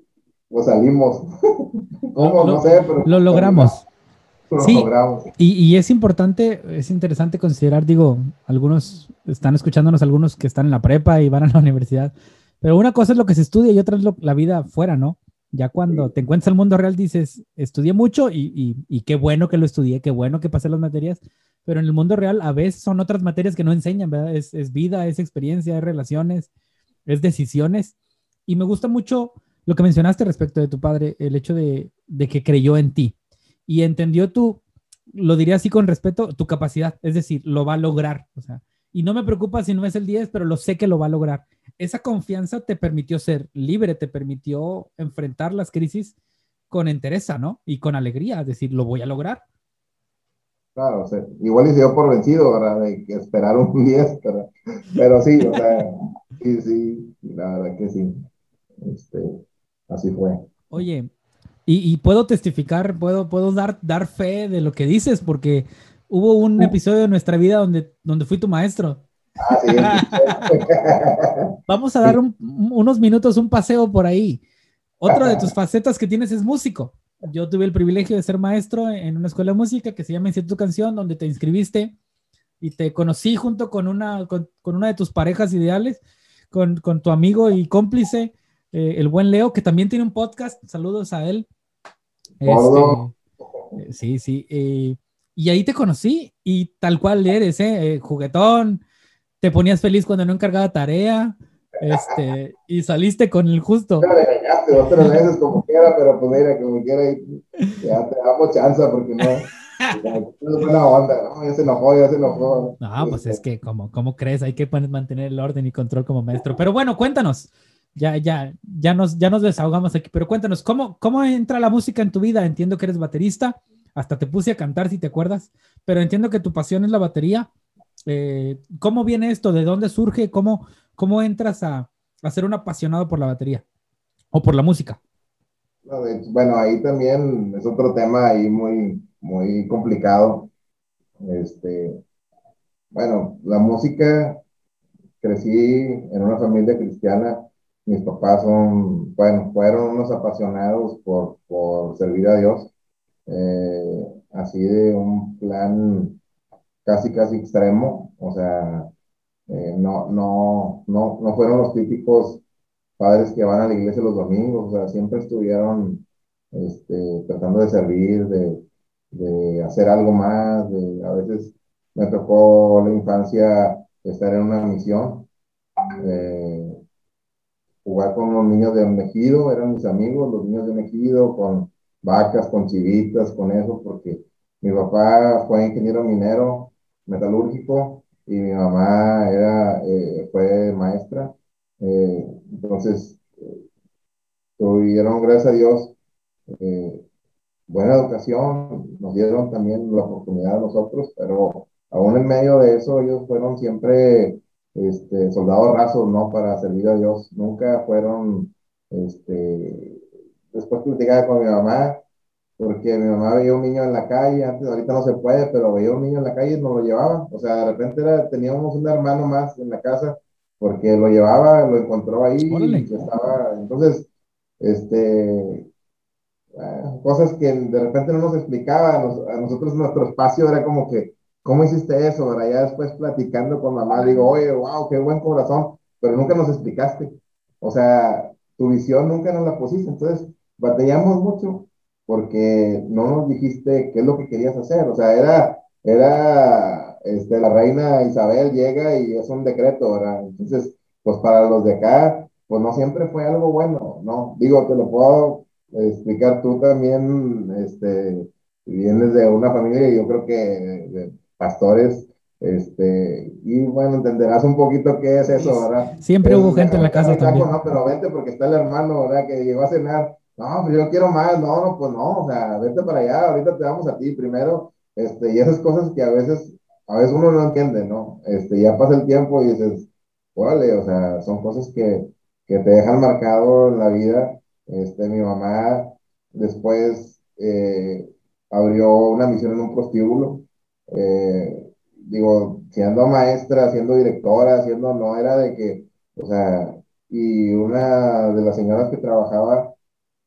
Speaker 2: pues salimos.
Speaker 1: ¿Cómo? no sé, pero... Lo logramos. Sí, y, y, es importante, es interesante considerar, digo, algunos están escuchándonos, algunos que están en la prepa y van a la universidad, pero una cosa es lo que se estudia y otra es la vida fuera, ¿no? Ya cuando te encuentras el mundo real dices, estudié mucho y, y, y, qué bueno que lo estudié, qué bueno que pasé las materias, pero en el mundo real a veces son otras materias que no enseñan, ¿verdad? Es, es vida, es experiencia, es relaciones, es decisiones. Y me gusta mucho lo que mencionaste respecto de tu padre, el hecho de, de que creyó en ti y entendió tu, lo diría así con respeto, tu capacidad, es decir, lo va a lograr, o sea, y no me preocupa si no es el 10, pero lo sé que lo va a lograr. Esa confianza te permitió ser libre, te permitió enfrentar las crisis con entereza, ¿no? Y con alegría, es decir, lo voy a lograr.
Speaker 2: Claro, o sea, igual y se dio por vencido, ¿verdad? De esperar un 10, pero, pero sí, o sea, sí, sí, la verdad que sí. Este, así fue.
Speaker 1: Oye, y, puedo testificar, puedo, puedo dar, dar fe de lo que dices, porque hubo un episodio de nuestra vida donde, donde fui tu maestro. Vamos a dar unos minutos, un paseo por ahí. Otra de tus facetas que tienes es músico. Yo tuve el privilegio de ser maestro en una escuela de música que se llama Instituto Canción, donde te inscribiste y te conocí junto con una, con, una de tus parejas ideales, con, con tu amigo y cómplice, eh, el buen Leo, que también tiene un podcast. Saludos a él. Este, sí, sí. Eh, y ahí te conocí y tal cual eres, ¿eh? ¿eh? Juguetón, te ponías feliz cuando no encargaba tarea, este, y saliste con el justo.
Speaker 2: Me regañaste otras veces como quiera, pero pues mira, como quiera, ya te damos chance porque no. Es buena onda, ¿no? Ya se enojó, ya se enojó.
Speaker 1: No, pues es que, como, ¿cómo crees? Hay que mantener el orden y control como maestro. Pero bueno, cuéntanos, ya, ya, ya nos, ya nos desahogamos aquí, pero cuéntanos, ¿cómo, ¿cómo entra la música en tu vida? Entiendo que eres baterista, hasta te puse a cantar si te acuerdas, pero entiendo que tu pasión es la batería. Eh, ¿Cómo viene esto? ¿De dónde surge? ¿Cómo, cómo entras a, a, ser un apasionado por la batería o por la música?
Speaker 2: bueno, ahí también es otro tema ahí muy, muy complicado. Este, bueno, la música, crecí en una familia cristiana mis papás son, bueno, fueron unos apasionados por, por servir a Dios, eh, así de un plan casi, casi extremo, o sea, eh, no, no, no, no fueron los típicos padres que van a la iglesia los domingos, o sea, siempre estuvieron este, tratando de servir, de, hacer algo más, de a veces me tocó la infancia estar en una misión, eh, jugar con los niños de Mejido, eran mis amigos, los niños de Mejido, con vacas, con chivitas, con eso, porque mi papá fue ingeniero minero metalúrgico y mi mamá era, eh, fue maestra. Eh, entonces, tuvieron, gracias a Dios, buena educación, nos dieron también la oportunidad a nosotros, pero aún en medio de eso ellos fueron siempre este, soldados rasos, ¿no? Para servir a Dios, nunca fueron, este, después platicaba con mi mamá, porque mi mamá veía un niño en la calle, antes ahorita no se puede, pero veía un niño en la calle y nos lo llevaba, o sea, de repente teníamos un hermano más en la casa, porque lo llevaba, lo encontró ahí, y estaba, entonces, este, cosas que de repente no nos explicaban, a nosotros nuestro espacio era como que, ¿cómo hiciste eso? Ahora ya después platicando con mamá, digo, oye, wow, qué buen corazón, pero nunca nos explicaste. O sea, tu visión nunca nos la pusiste, entonces batallamos mucho porque no nos dijiste qué es lo que querías hacer. O sea, era, era, este, la reina Isabel llega y es un decreto, ¿verdad? Entonces, pues para los de acá, pues no siempre fue algo bueno, ¿no? Digo, te lo puedo explicar tú también, este, vienes de una familia, yo creo que de pastores, este, y bueno, entenderás un poquito qué es eso, ¿verdad?
Speaker 1: Siempre hubo gente en la casa también.
Speaker 2: No, pero vente porque está el hermano, ¿verdad? Que llegó a cenar. No, pues yo quiero más, no, no, pues no, o sea, vente para allá, ahorita te damos a ti primero, este, y esas cosas que a veces, a veces uno no entiende, ¿no? Este, ya pasa el tiempo y dices, órale, o sea, son cosas que, que te dejan marcado en la vida, este, mi mamá después eh, abrió una misión en un prostíbulo. Eh, digo, siendo maestra, siendo directora, siendo, no era de que, o sea, y una de las señoras que trabajaba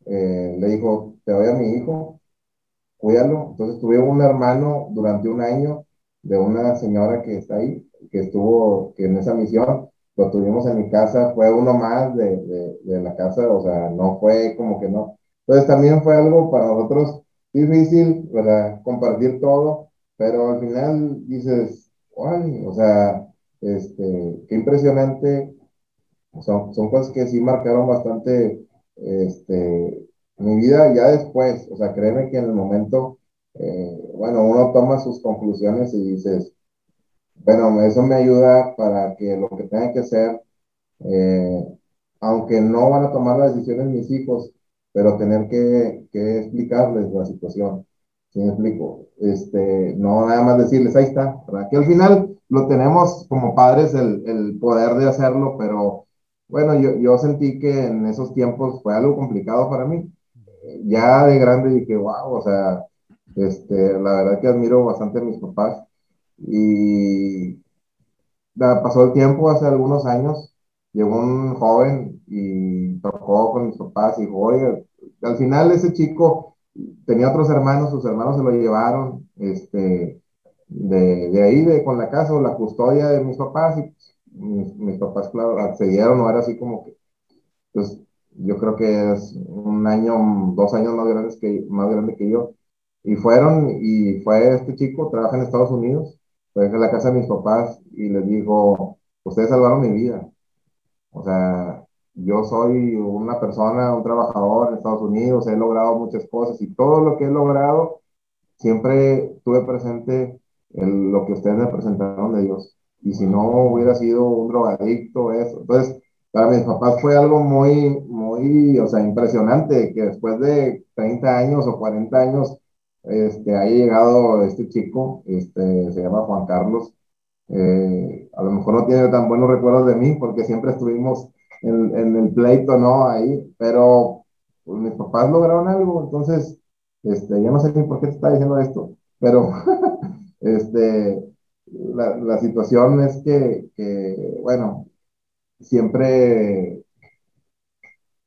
Speaker 2: eh, le dijo, te doy a mi hijo, cuídalo. Entonces tuve un hermano durante un año de una señora que está ahí, que estuvo, que en esa misión, lo tuvimos en mi casa, fue uno más de, de, la casa, o sea, no fue como que no. Entonces también fue algo para nosotros difícil, ¿verdad? Compartir todo, pero al final dices, ¡ay! O sea, este, qué impresionante. Son, son cosas que sí marcaron bastante este, mi vida ya después. O sea, créeme que en el momento, eh, bueno, uno toma sus conclusiones y dices, bueno, eso me ayuda para que lo que tenga que hacer, eh, aunque no van a tomar las decisiones mis hijos, pero tener que, que explicarles la situación. ¿Sí me explico? Este, no nada más decirles, ahí está, ¿verdad? Que al final lo tenemos como padres el, el poder de hacerlo, pero bueno, yo, yo sentí que en esos tiempos fue algo complicado para mí. Ya de grande dije, wow, o sea, este, la verdad que admiro bastante a mis papás y pasó el tiempo, hace algunos años, llegó un joven y tocó con mis papás y dijo, oye, al final ese chico tenía otros hermanos, sus hermanos se lo llevaron, este, de, de ahí, de con la casa o la custodia de mis papás, y mis, mis, papás, claro, accedieron, no era así como que, pues, yo creo que es un año, dos años más, grandes que, más grande que yo, y fueron, y fue este chico, trabaja en Estados Unidos, fue a la casa de mis papás y les dijo, ustedes salvaron mi vida, o sea, yo soy una persona, un trabajador en Estados Unidos, he logrado muchas cosas y todo lo que he logrado, siempre tuve presente el, lo que ustedes me presentaron de Dios. Y si no hubiera sido un drogadicto, eso. Entonces, para mis papás fue algo muy, muy, o sea, impresionante que después de 30 años o 40 años, este, haya llegado este chico, este, se llama Juan Carlos. Eh, a lo mejor no tiene tan buenos recuerdos de mí porque siempre estuvimos en, el pleito, ¿no? Ahí, pero pues, mis papás lograron algo, entonces, este, ya no sé ni por qué te está diciendo esto, pero, este, la, la situación es que, que, bueno, siempre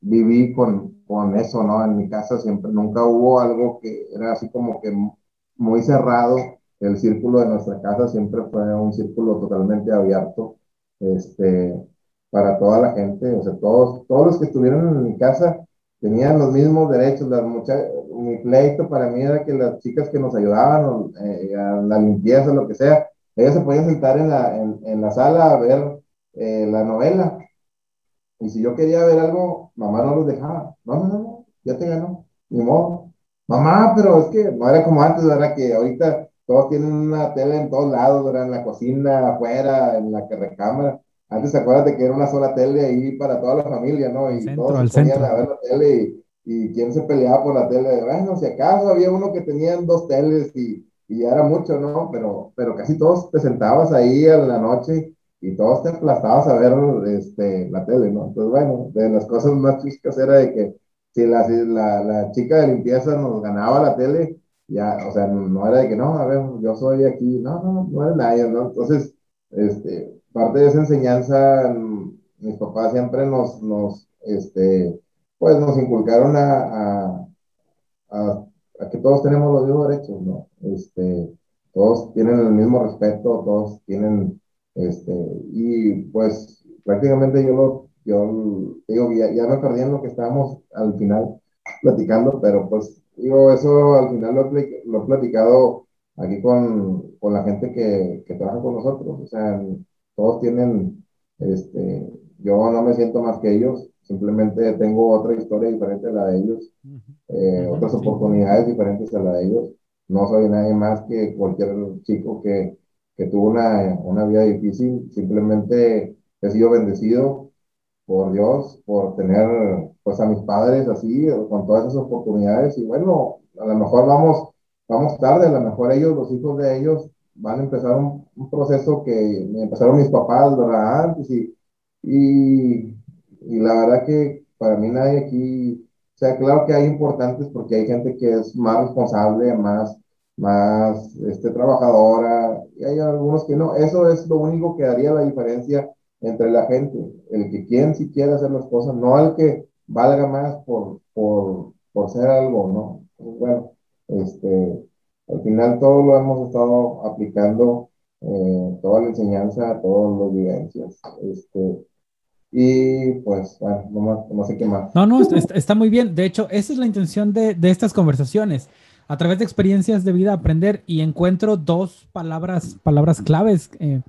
Speaker 2: viví con, con eso, ¿no? En mi casa siempre, nunca hubo algo que era así como que muy cerrado. El círculo de nuestra casa siempre fue un círculo totalmente abierto. Este, para toda la gente, o sea, todos, todos los que estuvieron en mi casa tenían los mismos derechos, las mi pleito para mí era que las chicas que nos ayudaban eh, a la limpieza, lo que sea, ellos se podían sentar en la, en, la sala a ver eh, la novela. Y si yo quería ver algo, mamá no los dejaba. No, no, no, ya te ganó, ni modo. Mamá, pero es que no era como antes, ¿verdad? Que ahorita todos tienen una tele en todos lados, ¿verdad? En la cocina, afuera, en la recámara. Antes, acuérdate que era una sola tele ahí para toda la familia, ¿no? Y todos se ponían a ver la tele y, y quién se peleaba por la tele. Bueno, si acaso había uno que tenían dos teles y, y ya era mucho, ¿no? Pero, pero casi todos te sentabas ahí en la noche y todos te aplastabas a ver este, la tele, ¿no? Entonces, bueno, de las cosas más chicas era de que si la, la, la chica de limpieza nos ganaba la tele, ya, o sea, no era de que no, a ver, yo soy aquí, no, no, no es nadie, ¿no? Entonces, este, parte de esa enseñanza, mis papás siempre nos, nos, este, pues nos inculcaron a, a, que todos tenemos los mismos derechos, ¿no? Este, todos tienen el mismo respeto, todos tienen, este, y pues prácticamente yo lo, yo digo, ya, ya me perdí en lo que estábamos al final platicando, pero pues digo, eso al final lo, lo he platicado aquí con, con la gente que, que, trabaja con nosotros, o sea, todos tienen, este, yo no me siento más que ellos, simplemente tengo otra historia diferente a la de ellos, eh, otras oportunidades diferentes a la de ellos. No soy nadie más que cualquier chico que, que tuvo una, una, vida difícil, simplemente he sido bendecido por Dios, por tener pues a mis padres así, con todas esas oportunidades. Y bueno, a lo mejor vamos, vamos tarde, a lo mejor ellos, los hijos de ellos, van a empezar un, un proceso que empezaron mis papás, ¿verdad? Antes y, y y la verdad que para mí nadie aquí, o sea, claro que hay importantes porque hay gente que es más responsable, más, más este, trabajadora, y hay algunos que no. Eso es lo único que haría la diferencia entre la gente, el que quien si quiere hacer las cosas, no el que valga más por, por, por ser algo, ¿no? bueno, este, al final todo lo hemos estado aplicando, eh, toda la enseñanza, todas las vivencias. Este, y pues, bueno, no, sé qué más.
Speaker 1: No, no, está, muy bien. De hecho, esa es la intención de, de, estas conversaciones. A través de experiencias de vida, aprender y encuentro dos palabras, palabras claves eh,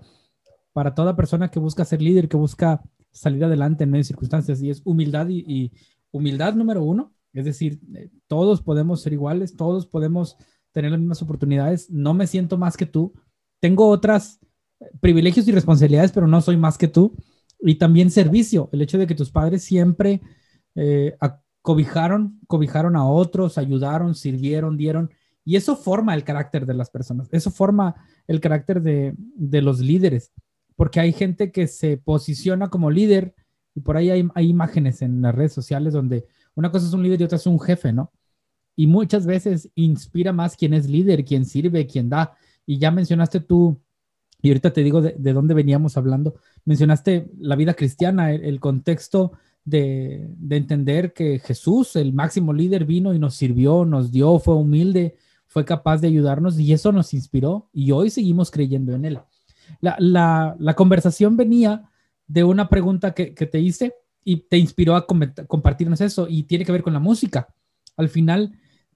Speaker 1: para toda persona que busca ser líder, que busca salir adelante en medio de circunstancias. Y es humildad y, humildad número uno. Es decir, eh, todos podemos ser iguales, todos podemos tener las mismas oportunidades. No me siento más que tú. Tengo otras privilegios y responsabilidades, pero no soy más que tú y también servicio, el hecho de que tus padres siempre eh, cobijaron, cobijaron a otros, ayudaron, sirvieron, dieron, y eso forma el carácter de las personas, eso forma el carácter de, de los líderes, porque hay gente que se posiciona como líder, y por ahí hay, hay, imágenes en las redes sociales donde una cosa es un líder y otra es un jefe, ¿no? Y muchas veces inspira más quien es líder, quien sirve, quien da. Y ya mencionaste tú y ahorita te digo de, dónde veníamos hablando. Mencionaste la vida cristiana, el, contexto de, entender que Jesús, el máximo líder, vino y nos sirvió, nos dio, fue humilde, fue capaz de ayudarnos y eso nos inspiró y hoy seguimos creyendo en él. La, conversación venía de una pregunta que, te hice y te inspiró a compartirnos eso y tiene que ver con la música. Al final,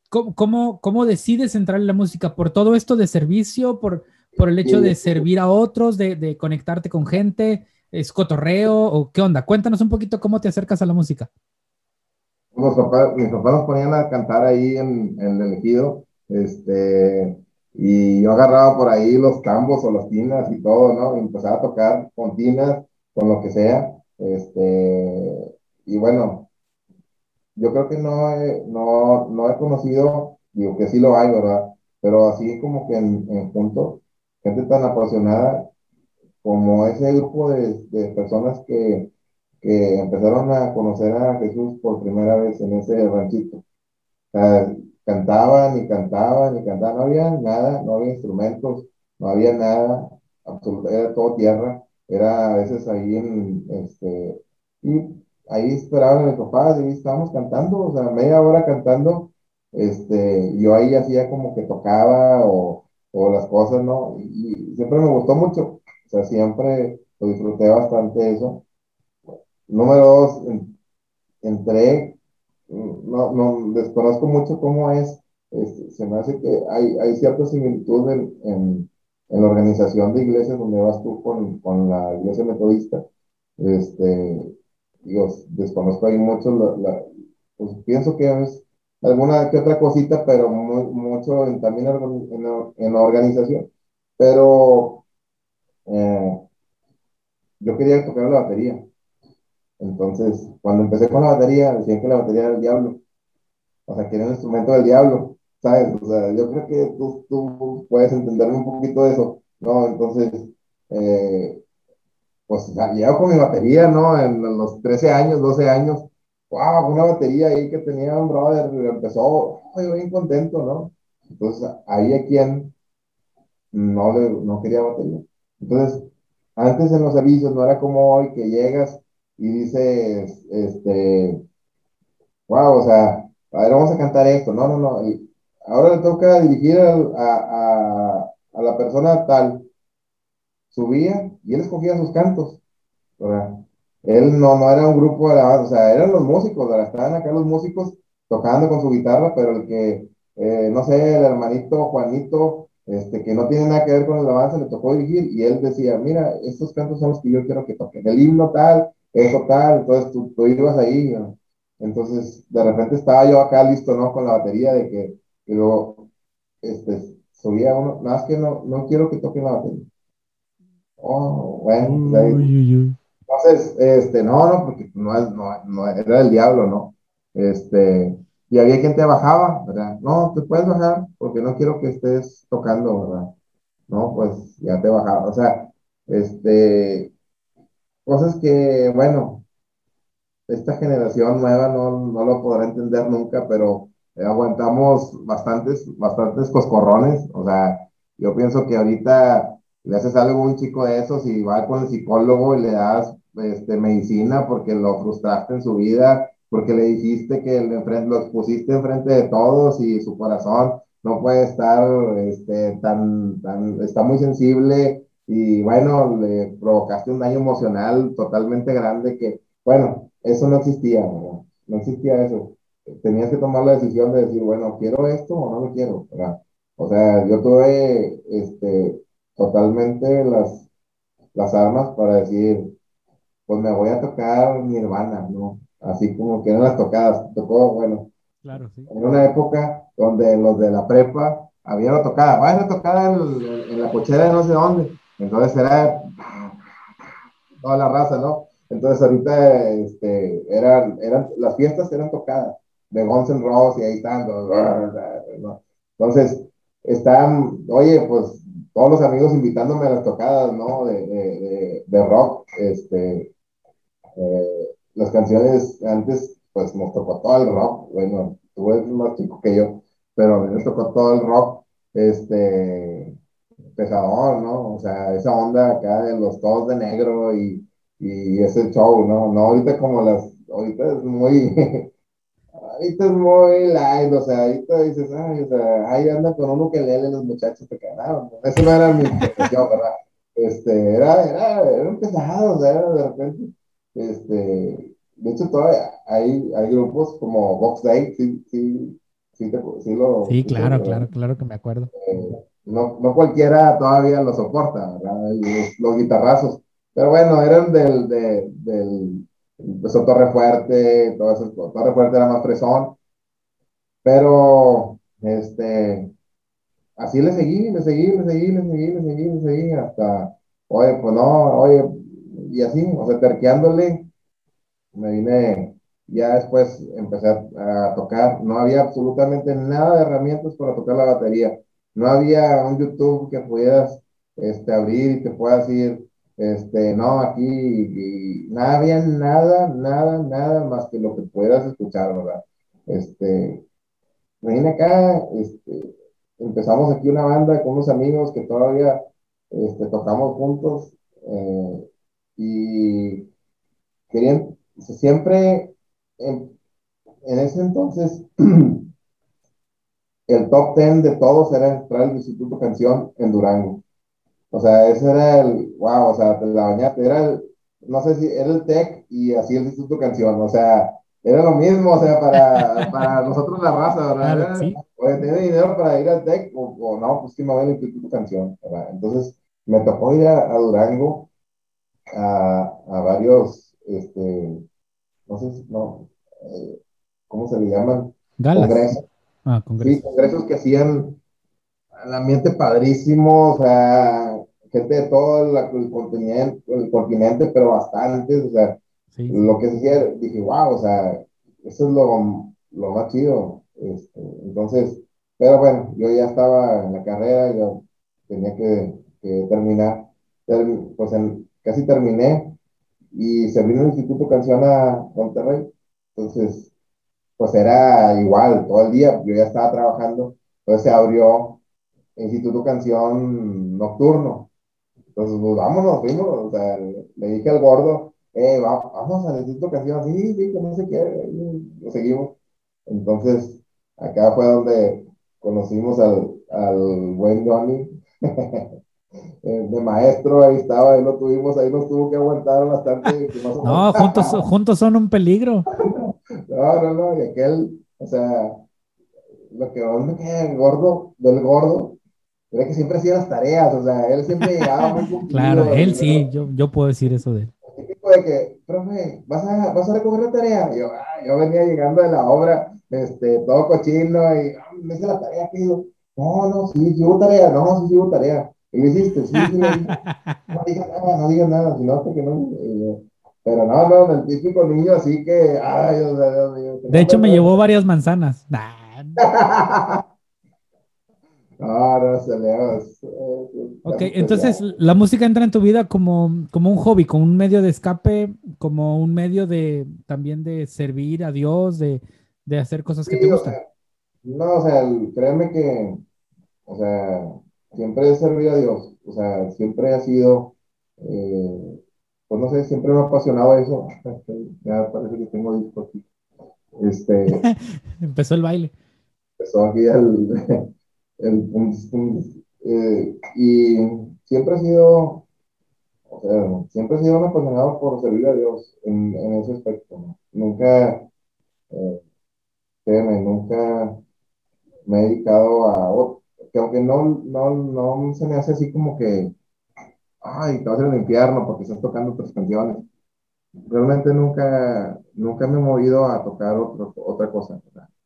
Speaker 1: ¿cómo, cómo, cómo decides entrar en la música? ¿Por todo esto de servicio? ¿Por, por el hecho de servir a otros, de, conectarte con gente, es cotorreo o qué onda? Cuéntanos un poquito cómo te acercas a la música.
Speaker 2: mis papás nos ponían a cantar ahí en, el elegido, este, y yo agarraba por ahí los tambos o las tinas y todo, ¿no? Y empezaba a tocar con tinas, con lo que sea, este, y bueno, yo creo que no he, no, no he conocido, digo que sí lo hay, ¿verdad? Pero así como que en, en junto, gente tan apasionada como ese grupo de, personas que, empezaron a conocer a Jesús por primera vez en ese ranchito. cantaban y cantaban y cantaban, no había nada, no había instrumentos, no había nada, era todo tierra, era a veces ahí en, este, y ahí esperaban a mis papás y estábamos cantando, o sea, media hora cantando, este, yo ahí hacía como que tocaba o o las cosas, ¿no? Y, siempre me gustó mucho, o sea, siempre lo disfruté bastante eso. Número dos, entré, no, no, desconozco mucho cómo es, este, se me hace que hay, hay cierta similitud en, en la organización de iglesias donde vas tú con, con la iglesia metodista, este, digo, desconozco ahí mucho, la, pues pienso que es alguna que otra cosita, pero mucho en, también en, en, organización. Pero eh, yo quería tocar la batería. Entonces, cuando empecé con la batería, decían que la batería era el diablo. O sea, que era un instrumento del diablo, ¿sabes? O sea, yo creo que tú, tú puedes entenderme un poquito de eso, ¿no? Entonces, eh, pues llego con mi batería, ¿no? En los 13 años, 12 años, wow, una batería ahí que tenía un brother, empezó, yo bien contento, ¿no? Entonces, ahí quien no, le, no quería batería. Entonces, antes en los avisos no era como hoy que llegas y dices, este, wow, o sea, a ver, vamos a cantar esto. No, no, no. ahora le toca dirigir a, a, a, la persona tal. Subía y él escogía sus cantos. ¿verdad? Él no, no era un grupo de o sea, eran los músicos. Estaban acá los músicos tocando con su guitarra, pero el que, eh, no sé, el hermanito Juanito, este, que no tiene nada que ver con el avance, le tocó dirigir y él decía, mira, estos cantos son los que yo quiero que toquen. El himno tal, eso tal, entonces tú, tú ibas ahí. Entonces, de repente estaba yo acá listo, ¿no? Con la batería de que, que luego, este, subía uno, nada más que no, no quiero que toquen la batería. Oh, bueno, pues entonces, este, no, no, porque no, no, no era el diablo, ¿no? Este, y había quien te bajaba, ¿verdad? No, te puedes bajar porque no quiero que estés tocando, ¿verdad? No, pues ya te bajaba. O sea, este, cosas que, bueno, esta generación nueva no, no lo podrá entender nunca, pero aguantamos bastantes, bastantes coscorrones. O sea, yo pienso que ahorita le haces algo a un chico de esos y va con el psicólogo y le das este, medicina porque lo frustraste en su vida, porque le dijiste que lo expusiste enfrente de todos y su corazón no puede estar este, tan, tan, está muy sensible y bueno, le provocaste un daño emocional totalmente grande que, bueno, eso no existía, ¿no? no existía eso. Tenías que tomar la decisión de decir, bueno, ¿quiero esto o no lo quiero? ¿verdad? O sea, yo tuve este, totalmente las, las armas para decir, pues me voy a tocar mi hermana, ¿no? Así como que eran las tocadas, tocó, bueno,
Speaker 1: claro, sí.
Speaker 2: en una época donde los de la prepa había la tocada, vaya la tocada en, la cochera de no sé dónde, entonces era toda la raza, ¿no? Entonces ahorita, este, eran, eran, las fiestas eran tocadas de Guns N' Roses y ahí están, ¿no? entonces, están, oye, pues todos los amigos invitándome a las tocadas, ¿no? De, de, de, rock, este, eh, las canciones antes, pues nos tocó todo el rock, bueno, tú eres más chico que yo, pero me tocó todo el rock, este, pesador, ¿no? O sea, esa onda acá de los todos de negro y, y ese show, ¿no? No, ahorita como las, ahorita es muy, ahorita es muy light, o sea, ahorita dices, ay, o sea, ahí anda con uno que lee los muchachos te quedaron. Eso no era mi profesión, ¿verdad? Este, era, era, era pesado, o sea, de repente, este, de hecho, todavía hay, hay grupos como Box Day, sí, sí, sí, te, sí lo...
Speaker 1: Sí, claro, claro, claro que me acuerdo.
Speaker 2: Eh, no, no cualquiera todavía lo soporta, ¿verdad? Los, los guitarrazos. Pero bueno, eran del, de, del, empezó Torre Fuerte, todo eso, Torre Fuerte era más fresón, pero este, así le seguí, le seguí, le seguí, le seguí, le seguí, le seguí, hasta, oye, pues no, oye, y así, o sea, terqueándole, me vine, ya después empecé a, tocar, no había absolutamente nada de herramientas para tocar la batería, no había un YouTube que pudieras este, abrir y te puedas ir este, no, aquí nada, había nada, nada, nada más que lo que pudieras escuchar, ¿verdad? Este, vine acá, este, empezamos aquí una banda con unos amigos que todavía este, tocamos juntos eh, y querían, siempre en, en ese entonces el top ten de todos era entrar al Instituto Canción en Durango. O sea, ese era el, wow, o sea, te la bañaste, era el, no sé si era el tech y así el Instituto Canción, o sea, era lo mismo, o sea, para, para nosotros la raza, ¿verdad? Claro, sí. Oye, ¿tiene dinero para ir al TEC? O, no, pues que me voy a tu canción, ¿verdad? Entonces, me tocó ir a, Durango a, a, varios, este, no sé si, no, eh, ¿cómo se le llaman? Congresos. Ah, congresos. Sí, congresos que hacían el ambiente padrísimo, o sea, gente de todo el, continente, el continente, pero bastantes, o sea, lo que se hacía, dije, wow, o sea, eso es lo, lo más chido. Este, entonces, pero bueno, yo ya estaba en la carrera, yo tenía que, terminar, pues casi terminé y se abrió el Instituto Canción a Monterrey. Entonces, pues era igual, todo el día, yo ya estaba trabajando, entonces se abrió Instituto Canción Nocturno. Entonces, pues vámonos, fuimos, o sea, le dije al gordo, eh, vamos a Instituto Canción, sí, sí, que no se quiere, lo seguimos. Entonces, acá fue donde conocimos al, al buen Johnny, eh, de maestro, ahí estaba, ahí lo tuvimos, ahí nos tuvo que aguantar bastante.
Speaker 1: no, juntos, juntos son un peligro.
Speaker 2: no, no, no, y aquel, o sea, lo que me queda el gordo, del gordo, era que siempre hacía las tareas, o sea, él siempre llegaba muy cumplido.
Speaker 1: Claro, él sí, yo, yo puedo decir eso de él.
Speaker 2: Típico de que, profe, ¿vas a, vas a recoger la tarea? yo, ah, yo venía llegando de la obra, este, todo cochino, y ah, me hice la tarea, que no, no, sí, sí hubo tarea, no, sí, sí hubo tarea. Y lo hiciste, sí, sí, no digas nada, no digas nada, si no, porque no. pero no, no, el típico niño así que, ay, Dios.
Speaker 1: De hecho, me llevó varias manzanas.
Speaker 2: Ahora se le
Speaker 1: Ok, entonces la música entra en tu vida como, como un hobby, como un medio de escape, como un medio de también de servir a Dios, de, de hacer cosas que te gustan.
Speaker 2: no, o sea, créeme que, o sea, siempre he servido a Dios, o sea, siempre ha sido, eh, pues no sé, siempre me ha apasionado eso. ya parece que tengo disco aquí. Este,
Speaker 1: Empezó el baile.
Speaker 2: Empezó aquí el eh, y siempre he sido, o sea, siempre he sido un apasionado por servir a Dios en, en ese aspecto. Nunca, eh, créeme, nunca me he dedicado a otro, que aunque no, no, no se me hace así como que, ay, te vas al infierno porque estás tocando otras canciones. Realmente nunca, nunca me he movido a tocar otro, otra cosa.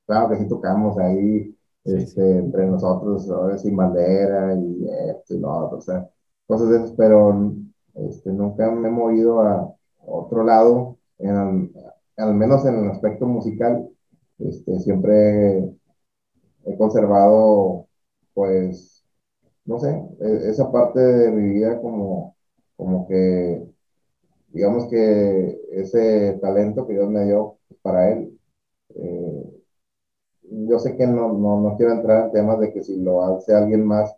Speaker 2: Claro que sí tocamos ahí este, entre nosotros, sin bandera y esto y lo otro, o sea, cosas de esas, pero este, nunca me he movido a otro lado, al menos en el aspecto musical, este, siempre he conservado, pues, no sé, e, esa parte de mi vida como, como que, digamos que ese talento que Dios me dio para él, eh, yo sé que no, no, no, quiero entrar en temas de que si lo hace alguien más,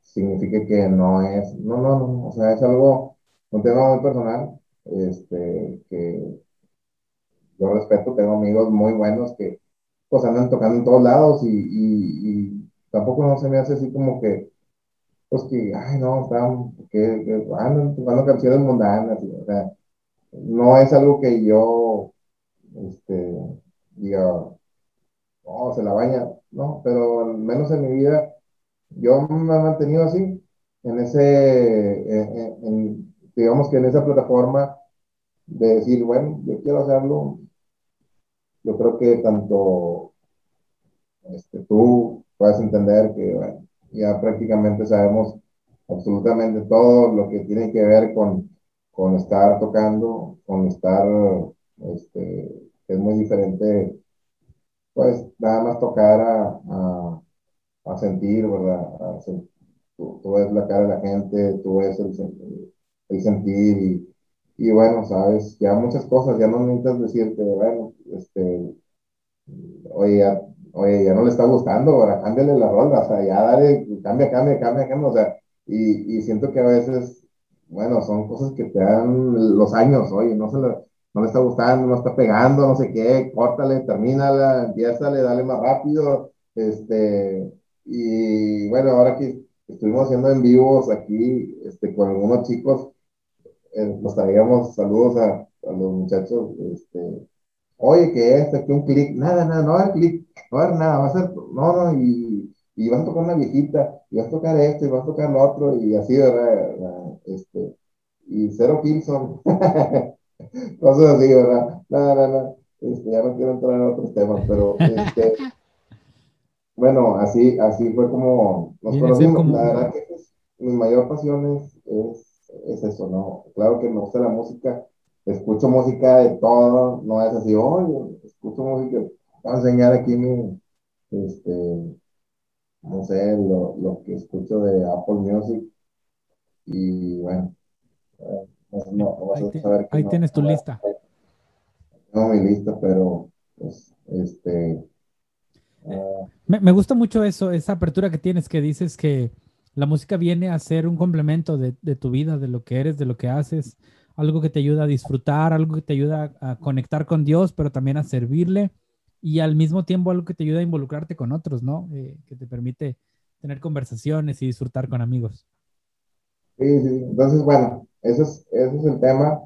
Speaker 2: signifique que no es, no, no, no, o sea, es algo, un tema muy personal, este, que yo respeto, tengo amigos muy buenos que pues andan tocando en todos lados y, y, tampoco no se me hace así como que, pues que, ay, no, están, que, que andan tocando canciones mundanas, o sea, no es algo que yo, este, diga, no, se la baña, no, pero al menos en mi vida yo me he mantenido así, en ese, digamos que en esa plataforma de decir, bueno, yo quiero hacerlo. Yo creo que tanto este, tú puedes entender que ya prácticamente sabemos absolutamente todo lo que tiene que ver con, con estar tocando, con estar, este, es muy diferente pues nada más tocar a, a, sentir, ¿verdad? tú, ves la cara de la gente, tú ves el, el sentir y, y, bueno, sabes, ya muchas cosas, ya no necesitas decirte, bueno, este, oye, ya, oye, ya no le está gustando, ahora cámbiale la rola, o sea, ya dale, cambia, cambia, cambia, cambia, o sea, y, y siento que a veces, bueno, son cosas que te dan los años, oye, no se lo no le está gustando, no está pegando, no sé qué, córtale, termínala, empiézale, dale más rápido, este, y bueno, ahora que estuvimos haciendo en vivos aquí, este, con algunos chicos, eh, nos traíamos saludos a, a, los muchachos, este, oye, que este, que un clic, nada, nada, no va a haber clic, no va a haber nada, va a ser, no, no, y, y vas a tocar una viejita, y vas a tocar esto, y vas a tocar lo otro, y así, ¿verdad? Este, y cero Kilson, cosas así, ¿verdad? No, no, no, este, ya no quiero entrar en otros temas, pero, este, bueno, así, así fue como nos conocimos, la verdad que pues, mi mayor pasión es, es, es eso, ¿no? Claro que me gusta la música, escucho música de todo, no es así, oye, escucho música, voy a enseñar aquí mi, este, no sé, lo, lo que escucho de Apple Music, y bueno, eh, no,
Speaker 1: ahí, a saber ahí tienes tu lista.
Speaker 2: Tengo mi lista, pero, pues, este...
Speaker 1: Uh, me, me, gusta mucho eso, esa apertura que tienes, que dices que la música viene a ser un complemento de, de tu vida, de lo que eres, de lo que haces, algo que te ayuda a disfrutar, algo que te ayuda a conectar con Dios, pero también a servirle y al mismo tiempo algo que te ayuda a involucrarte con otros, ¿no? Eh, que te permite tener conversaciones y disfrutar con amigos.
Speaker 2: Sí, sí, entonces, bueno, ese es, ese es el tema.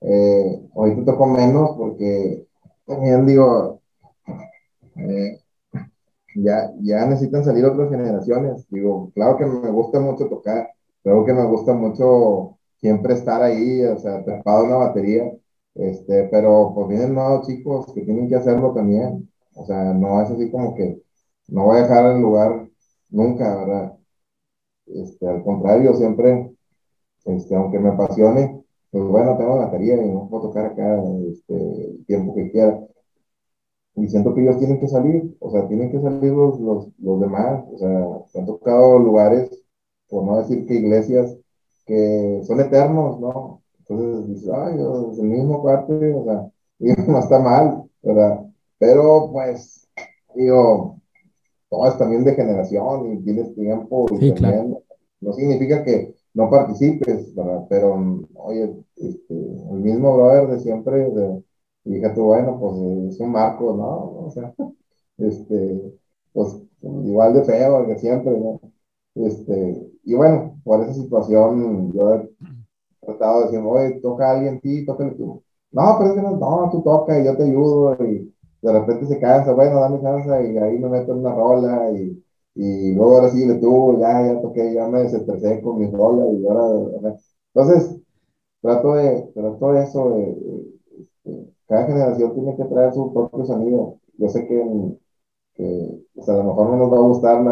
Speaker 2: Eh, ahorita toco menos porque también digo, eh, ya, ya necesitan salir otras generaciones. Digo, claro que me gusta mucho tocar, claro que me gusta mucho siempre estar ahí, o sea, atrapado en una batería, este, pero pues vienen nuevos chicos que tienen que hacerlo también, o sea, no es así como que no voy a dejar el lugar nunca, ¿verdad? Este, al contrario, siempre, este, aunque me apasione, pues bueno, tengo batería y no puedo tocar acá este, el tiempo que quiera. Y siento que ellos tienen que salir, o sea, tienen que salir los, los, los demás, o sea, se han tocado lugares, por no decir que iglesias, que son eternos, ¿no? Entonces dices, ay, es el mismo cuate, o sea, no está mal, ¿verdad? Pero pues, digo, todo es también de generación y tienes tiempo y también, no significa que no participes, ¿verdad? Pero, oye, este, el mismo brother de siempre, de, y dije tú, bueno, pues es un marco, ¿no? O sea, este, pues igual de feo que siempre, ¿no? Este, y bueno, por esa situación yo he tratado de decir, oye, toca a alguien ti, tócale tú. No, pero es que no, no, tú toca y yo te ayudo y de repente se cansa, bueno, dame chance y ahí me meto en una rola y, y luego ahora sí le tuvo, ya, ya toqué, ya me desestresé con mi rola y ahora, entonces, trato de, trato de eso, cada generación tiene que traer su propio sonido. Yo sé que que pues, a lo mejor no nos va a gustar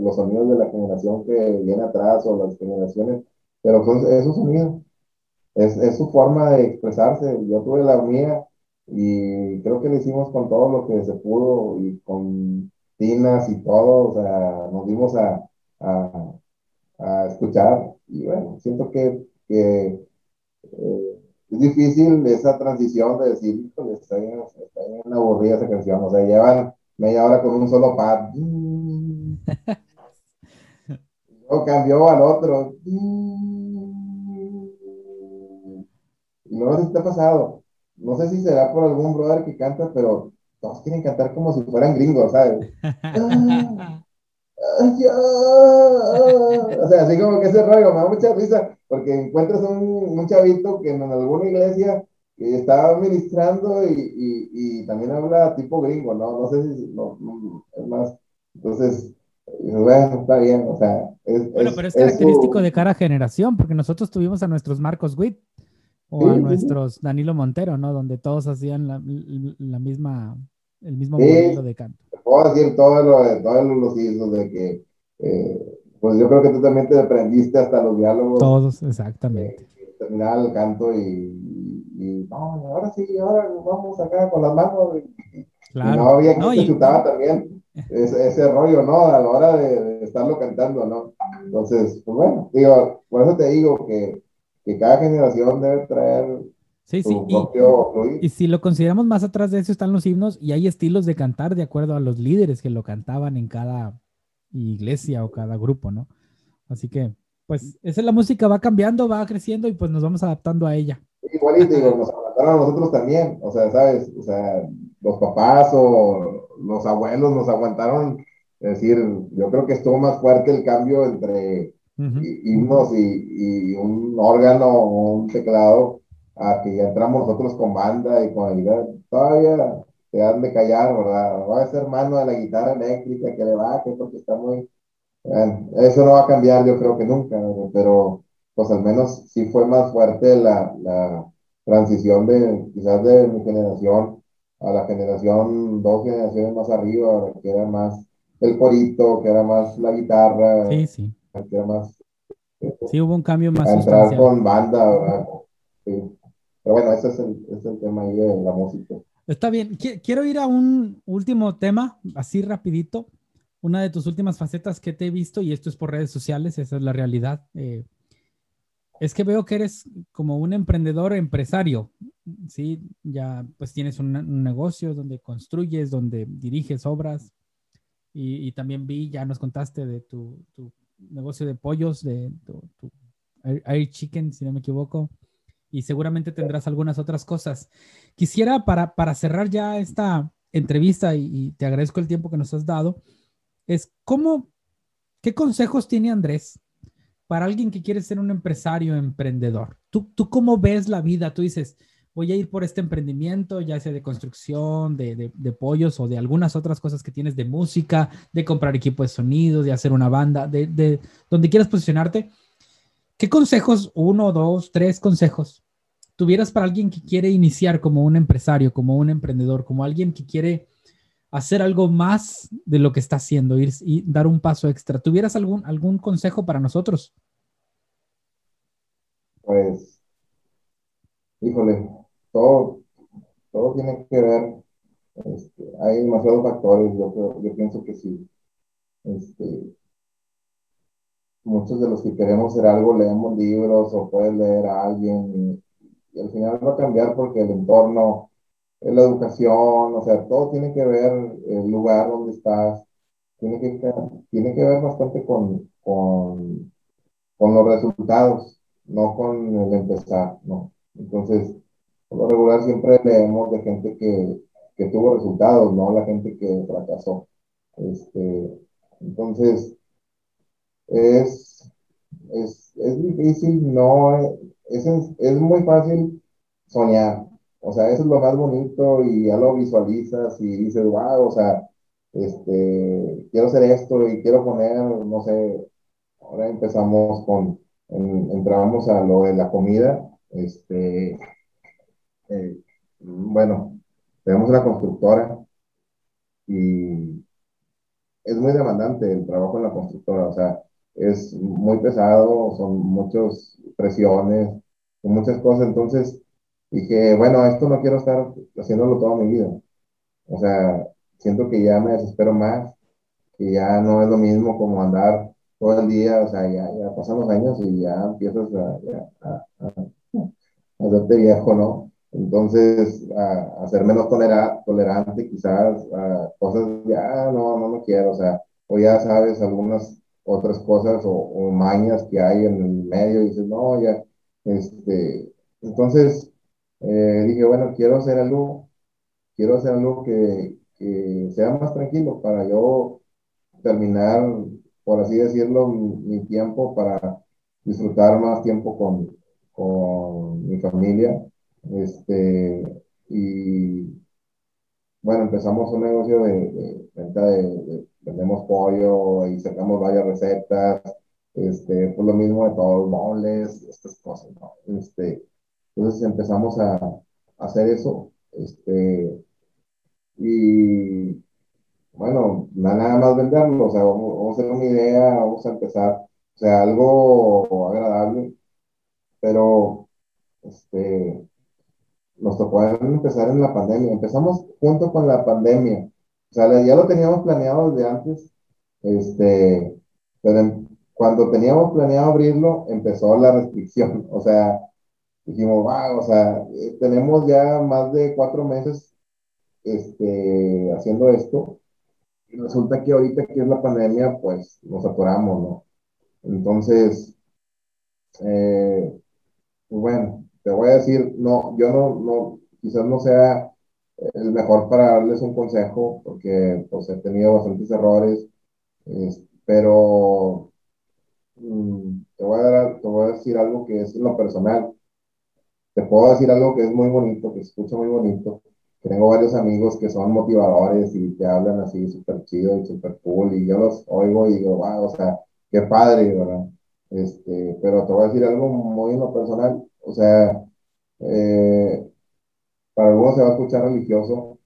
Speaker 2: los sonidos de la generación que viene atrás o las generaciones, pero es su sonido, es, es, su forma de expresarse. Yo tuve la mía y creo que lo hicimos con todo lo que se pudo y con tinas y todo, o sea, nos dimos a, a, a escuchar y bueno, siento que, que eh, es difícil esa transición de decir, está bien, está bien aburrida esa canción, o sea, llevan media hora con un solo pad. Luego cambió al otro. Y no sé si te ha pasado. No sé si será por algún brother que canta, pero todos quieren cantar como si fueran gringos, ¿sabes? o sea, así como que ese rollo me da mucha risa, porque encuentras un, un chavito que en alguna iglesia que estaba ministrando y, y, y, también habla tipo gringo, ¿no? No sé si, no, es más, entonces, bueno, está bien, o sea,
Speaker 1: es, Bueno, pero es, característico de cada generación, porque nosotros tuvimos a nuestros Marcos Witt o a nuestros Danilo Montero, ¿no? Donde todos hacían la, la misma, el mismo modelo de canto.
Speaker 2: puedo decir todo lo de, todos los hilos de que, eh, pues yo creo que tú también te aprendiste hasta los diálogos.
Speaker 1: Todos, exactamente.
Speaker 2: Eh, terminar el canto y y no, ahora sí, ahora vamos acá con las manos. Y, claro. no había que chutaba también ese, ese, rollo, ¿no? A la hora de, estarlo cantando, ¿no? Entonces, pues bueno, digo, por eso te digo que, que cada generación debe traer
Speaker 1: Sí, sí. Y, y, si lo consideramos más atrás de eso están los himnos y hay estilos de cantar de acuerdo a los líderes que lo cantaban en cada iglesia o cada grupo, ¿no? Así que, pues, esa es la música, va cambiando, va creciendo y pues nos vamos adaptando a ella.
Speaker 2: Igualito, digo, nos aguantaron a nosotros también, o sea, ¿sabes? O sea, los papás o los abuelos nos aguantaron, es decir, yo creo que estuvo más fuerte el cambio entre himnos y, y, un órgano o un teclado a que ya entramos nosotros con banda y con ayuda, todavía te dan de callar, ¿verdad? Va a ser mano de la guitarra eléctrica que le baje porque está muy... Bueno, eso no va a cambiar, yo creo que nunca, pero pues al menos sí fue más fuerte la, la transición de quizás de mi generación a la generación, dos generaciones más arriba, que era más el corito, que era más la guitarra,
Speaker 1: sí, sí.
Speaker 2: Que era más...
Speaker 1: Sí, hubo un cambio más.
Speaker 2: Entrar con banda, ¿verdad? Sí. Pero bueno, ese es el, ese es el tema ahí de la música.
Speaker 1: Está bien. Quiero ir a un último tema, así rapidito. Una de tus últimas facetas que te he visto, y esto es por redes sociales, esa es la realidad. Eh, es que veo que eres como un emprendedor empresario, ¿sí? Ya pues tienes un, negocio donde construyes, donde diriges obras. Y, también vi, ya nos contaste de tu, negocio de pollos, de tu, Air Chicken, si no me equivoco y seguramente tendrás algunas otras cosas. Quisiera para, para cerrar ya esta entrevista y, te agradezco el tiempo que nos has dado, es cómo, qué consejos tiene Andrés para alguien que quiere ser un empresario emprendedor. ¿Tú, tú cómo ves la vida? Tú dices, voy a ir por este emprendimiento, ya sea de construcción, de, de, de, pollos o de algunas otras cosas que tienes de música, de comprar equipo de sonido, de hacer una banda, de, de donde quieras posicionarte. ¿Qué consejos, uno, dos, tres consejos, tuvieras para alguien que quiere iniciar como un empresario, como un emprendedor, como alguien que quiere hacer algo más de lo que está haciendo ir, y dar un paso extra? ¿Tuvieras algún, algún consejo para nosotros?
Speaker 2: Pues, híjole, todo, todo tiene que ver, este, hay demasiados factores, yo, yo pienso que sí. Este, muchos de los que queremos hacer algo leemos libros o puedes leer a alguien y, al final va a cambiar porque el entorno, la educación, o sea, todo tiene que ver el lugar donde estás, tiene que, tiene que ver bastante con, con, con los resultados, no con el empezar, ¿no? Entonces, por lo regular siempre leemos de gente que, que tuvo resultados, no la gente que fracasó. Este, entonces, es, es, es difícil, no, es, es muy fácil soñar. O sea, eso es lo más bonito y ya lo visualizas y dices, wow, o sea, este, quiero hacer esto y quiero poner, no sé, ahora empezamos con, entramos a lo de la comida, este, eh, bueno, tenemos una constructora y es muy demandante el trabajo en la constructora, o sea, es muy pesado, son muchas presiones, son muchas cosas, entonces dije, bueno, esto no quiero estar haciéndolo toda mi vida. O sea, siento que ya me desespero más, que ya no es lo mismo como andar todo el día, o sea, ya, ya pasan los años y ya empiezas a, a, a, hacerte viejo, ¿no? Entonces, a, ser menos tolerante, quizás, a cosas, ya no, no lo quiero, o sea, o ya sabes algunas otras cosas o, mañas que hay en el medio y dices, no, ya, este, entonces eh, dije, bueno, quiero hacer algo, quiero hacer algo que, que, sea más tranquilo para yo terminar, por así decirlo, mi, tiempo para disfrutar más tiempo con, con mi familia, este, y bueno, empezamos un negocio de, venta de vendemos pollo y sacamos varias recetas, este, pues lo mismo de todos, moles, estas cosas, ¿no? Este, entonces empezamos a, hacer eso, este, y bueno, nada más venderlo, o sea, vamos, a hacer una idea, vamos a empezar, o sea, algo agradable, pero, este, nos tocó empezar en la pandemia, empezamos junto con la pandemia, o sea, ya lo teníamos planeado desde antes, este, pero cuando teníamos planeado abrirlo, empezó la restricción. O sea, dijimos, wow, o sea, eh, tenemos ya más de cuatro meses este, haciendo esto. Y resulta que ahorita que es la pandemia, pues nos atoramos, ¿no? Entonces, eh, pues bueno, te voy a decir, no, yo no, no, quizás no sea el mejor para darles un consejo, porque pues he tenido bastantes errores, pero mm, te, voy a dar, te voy a decir algo que es en lo personal. te puedo decir algo que es muy bonito, que se escucha muy bonito. Tengo varios amigos que son motivadores y te hablan así súper chido y súper cool y yo los oigo y digo, wow, o sea, qué padre, ¿verdad? Este, pero te voy a decir algo muy en lo personal, o sea, eh, para algunos se va a escuchar religioso,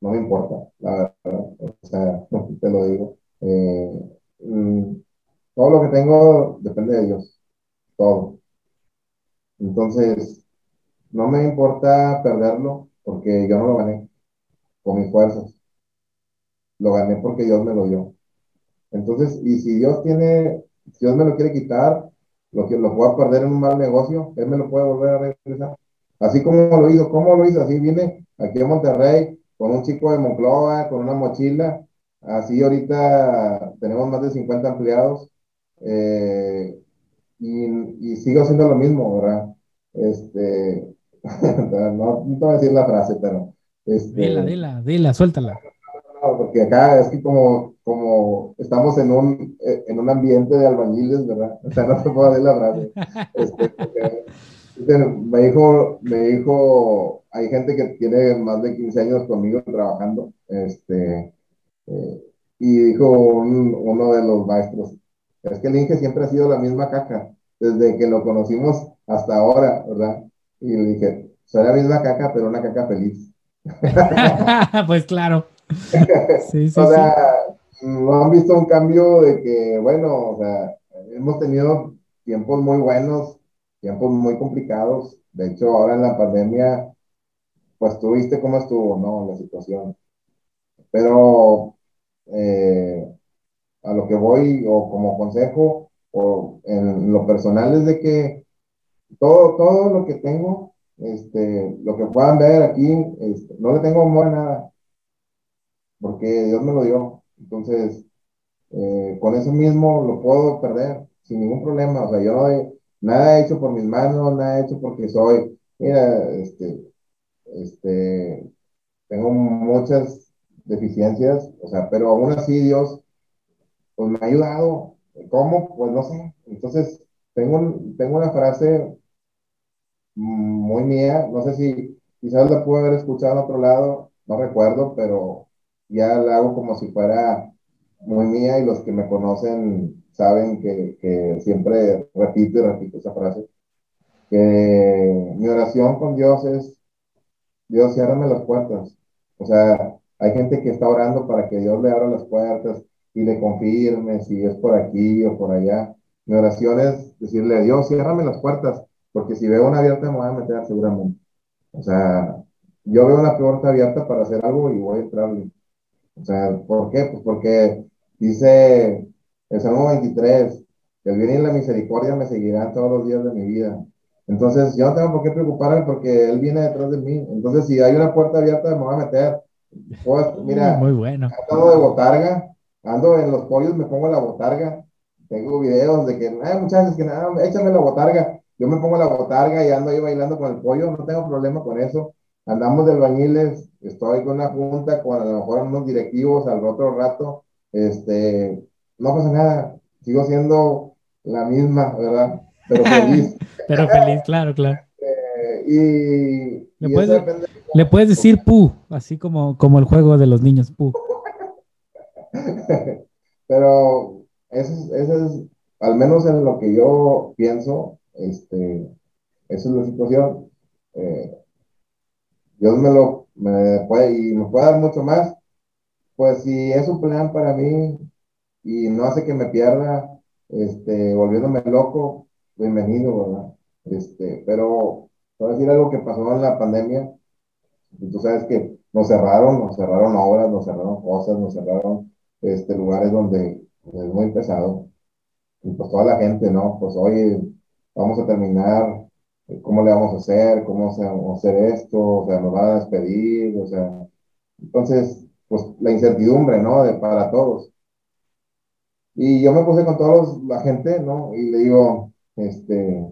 Speaker 2: no me importa, la verdad, o sea, te lo digo. Eh, mm, todo lo que tengo depende de Dios, todo. Entonces, no me importa perderlo porque yo no lo gané con mis fuerzas. Lo gané porque Dios me lo dio. Entonces, y si Dios tiene, si Dios me lo quiere quitar, lo que lo puedo perder en un mal negocio, Él me lo puede volver a regresar. Así como lo hizo, ¿cómo lo hizo? Así viene aquí a Monterrey con un chico de Monclova, con una mochila. Así ahorita tenemos más de 50 empleados eh, y, y, sigo haciendo lo mismo, ¿verdad? Este, no, no voy a decir la frase, pero... Este,
Speaker 1: dila, dila, suéltala.
Speaker 2: Porque acá es que como, como estamos en un, en un ambiente de albañiles, ¿verdad? O sea, no te puedo decir la frase. Este, me dijo, me dijo, hay gente que tiene más de 15 años conmigo trabajando, este, eh, y dijo uno de los maestros, es que el Inge siempre ha sido la misma caca, desde que lo conocimos hasta ahora, ¿verdad? Y le dije, soy la misma caca, pero una caca feliz.
Speaker 1: pues claro.
Speaker 2: Sí, sí, o sea, no han visto un cambio de que, bueno, o sea, hemos tenido tiempos muy buenos, tiempos muy complicados. De hecho, ahora en la pandemia, pues tú viste cómo estuvo, ¿no? La situación. Pero eh, a lo que voy, o como consejo, o en lo personal, es de que todo, todo lo que tengo, este, lo que puedan ver aquí, este, no le tengo amor a nada, porque Dios me lo dio. Entonces, eh, con eso mismo lo puedo perder sin ningún problema. O sea, yo no he, nada he hecho por mis manos, nada he hecho porque soy, mira, este, este, tengo muchas deficiencias, o sea, pero aún así Dios, pues me ha ayudado. ¿Cómo? Pues no sé. Entonces, tengo, tengo una frase muy mía, no sé si quizás la pude haber escuchado en otro lado, no recuerdo, pero ya la hago como si fuera muy mía y los que me conocen saben que, que siempre repito y repito esa frase, que mi oración con Dios es, Dios, ciérrame las puertas. O sea, hay gente que está orando para que Dios le abra las puertas y le confirme si es por aquí o por allá. Mi oración es decirle, Dios, ciérrame las puertas, porque si veo una abierta me voy a meter seguramente. O sea, yo veo una puerta abierta para hacer algo y voy a entrarle. O sea, ¿por qué? Pues porque dice el Salmo 23, que el bien y la misericordia me seguirán todos los días de mi vida. Entonces, yo no tengo por qué preocuparme porque Él viene detrás de mí. Entonces, si hay una puerta abierta, me voy a meter. Pues, mira,
Speaker 1: muy bueno.
Speaker 2: Ando de botarga, ando en los pollos, me pongo la botarga. Tengo videos de que, ay, muchachos, que nada, échame la botarga. Yo me pongo la botarga y ando ahí bailando con el pollo, no tengo problema con eso. Andamos de albañiles, estoy con una junta, con a lo mejor unos directivos al otro rato, este, no pasa nada, sigo siendo la misma, ¿verdad? Pero feliz.
Speaker 1: Pero feliz, claro, claro.
Speaker 2: Eh, y,
Speaker 1: le, puedes, le puedes decir pu, así como, como el juego de los niños, pu.
Speaker 2: Pero eso, eso es, al menos en lo que yo pienso, este, esa es la situación. Eh, Dios me lo puede, y me puede dar mucho más, pues si es un plan para mí y no hace que me pierda, este, volviéndome loco, bienvenido, ¿verdad? Este, pero decir algo que pasó en la pandemia. Tú sabes que nos cerraron, nos cerraron obras, nos cerraron cosas, nos cerraron este, lugares donde es muy pesado. Y pues toda la gente, ¿no? Pues hoy vamos a terminar cómo le vamos a hacer, cómo vamos a hacer esto, o sea, nos van a despedir, o sea, entonces, pues la incertidumbre, ¿no? De, para todos. Y yo me puse con toda la gente, ¿no? Y le digo, este,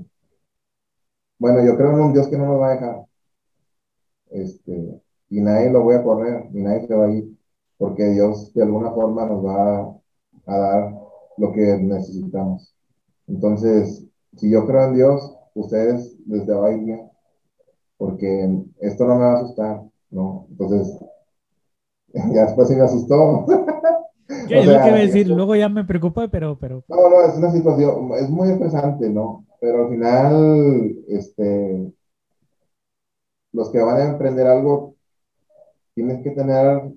Speaker 2: bueno, yo creo en un Dios que no nos va a dejar, este, y nadie lo voy a correr, y nadie se va a ir, porque Dios de alguna forma nos va a dar lo que necesitamos. Entonces, si yo creo en Dios, ustedes desde ahí porque esto no me va a asustar, ¿no? Entonces, ya después sí me asustó.
Speaker 1: ¿Qué, lo que decir? Luego ya me preocupa, pero, pero...
Speaker 2: No, no, es una situación, es muy estresante, ¿no? Pero al final, este, los que van a emprender algo, tienes que tener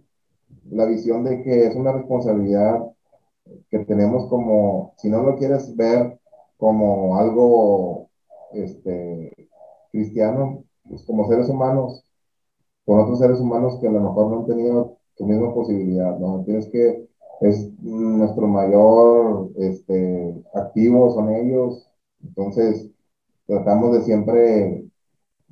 Speaker 2: la visión de que es una responsabilidad que tenemos como, si no lo quieres ver como algo este, cristiano, pues como seres humanos, con otros seres humanos que a lo mejor no han tenido tu misma posibilidad, ¿no? Tienes que, es nuestro mayor este, activo, son ellos, entonces tratamos de siempre,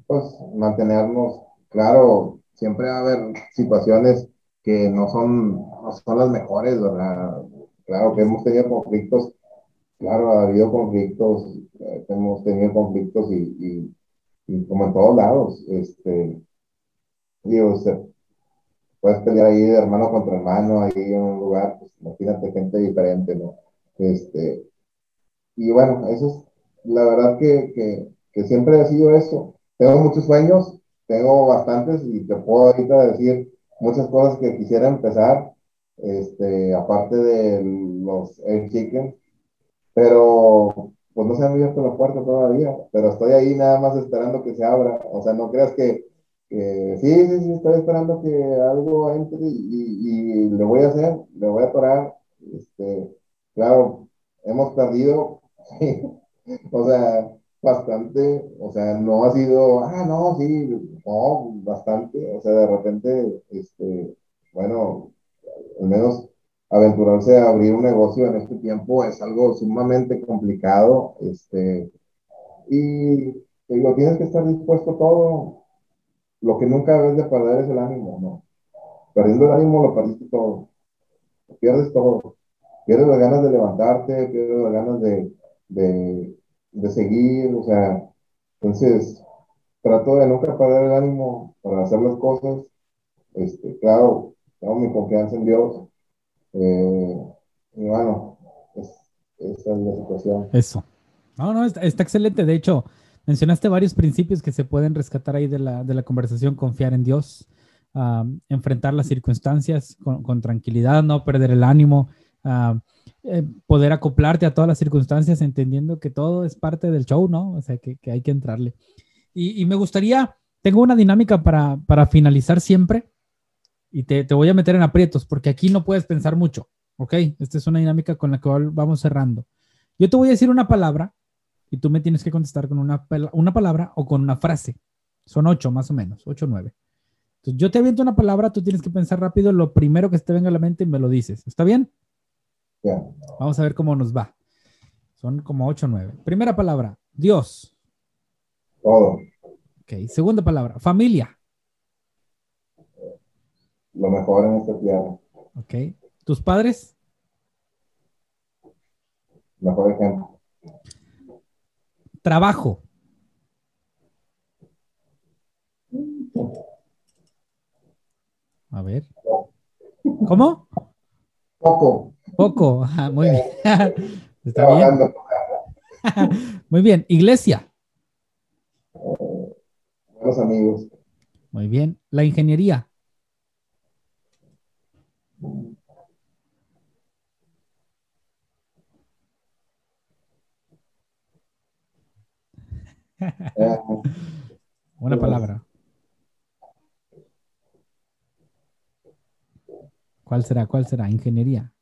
Speaker 2: pues, mantenernos, claro, siempre va a haber situaciones que no son, no son las mejores, ¿verdad? Claro que hemos tenido conflictos, claro, ha habido conflictos, eh, hemos tenido conflictos y, y, como en todos lados, este, digo, puedes pelear ahí de hermano contra hermano, ahí en un lugar, pues imagínate gente diferente, ¿no? Este, y bueno, eso es la verdad que, que, que siempre ha sido eso. Tengo muchos sueños, tengo bastantes y te puedo ahorita decir muchas cosas que quisiera empezar, este, aparte de los air chicken, pero pues no se han abierto la puerta todavía, pero estoy ahí nada más esperando que se abra, o sea, no creas que, sí, sí, sí, estoy esperando que algo entre y, y, le voy a hacer, le voy a parar, este, claro, hemos perdido, o sea, bastante, o sea, no ha sido, ah, no, sí, no, bastante, o sea, de repente, este, bueno, al menos aventurarse a abrir un negocio en este tiempo es algo sumamente complicado, este, y lo tienes que estar dispuesto todo, lo que nunca debes de perder es el ánimo, ¿no? Perdiendo el ánimo lo perdiste todo, pierdes todo, pierdes las ganas de levantarte, pierdes las ganas de, de de seguir, o sea, entonces trato de nunca perder el ánimo para hacer las cosas. Este, claro, tengo mi confianza en Dios. Eh, y bueno, esa es la situación.
Speaker 1: Eso. No, no, está, excelente. De hecho, mencionaste varios principios que se pueden rescatar ahí de la, de la conversación. Confiar en Dios, enfrentar las circunstancias con, tranquilidad, no perder el ánimo, eh, poder acoplarte a todas las circunstancias, entendiendo que todo es parte del show, ¿no? O sea, que, hay que entrarle. Y, me gustaría, tengo una dinámica para, para finalizar siempre y te, te, voy a meter en aprietos porque aquí no puedes pensar mucho, ¿ok? Esta es una dinámica con la que vamos cerrando. Yo te voy a decir una palabra y tú me tienes que contestar con una, una palabra o con una frase. Son ocho más o menos, ocho o nueve. Entonces yo te aviento una palabra, tú tienes que pensar rápido lo primero que te venga a la mente y me lo dices. ¿Está bien? Vamos a ver cómo nos va. Son como 8 o 9. Primera palabra, Dios.
Speaker 2: Todo.
Speaker 1: Ok. Segunda palabra, familia.
Speaker 2: Lo mejor en esta tierra.
Speaker 1: Ok. ¿Tus padres?
Speaker 2: Mejor ejemplo.
Speaker 1: Trabajo. A ver. ¿Cómo?
Speaker 2: Poco.
Speaker 1: Poco, muy bien. Está bien. muy bien. Iglesia.
Speaker 2: buenos amigos.
Speaker 1: Muy bien. La ingeniería. Una palabra. ¿Cuál será? ¿Cuál será? Ingeniería.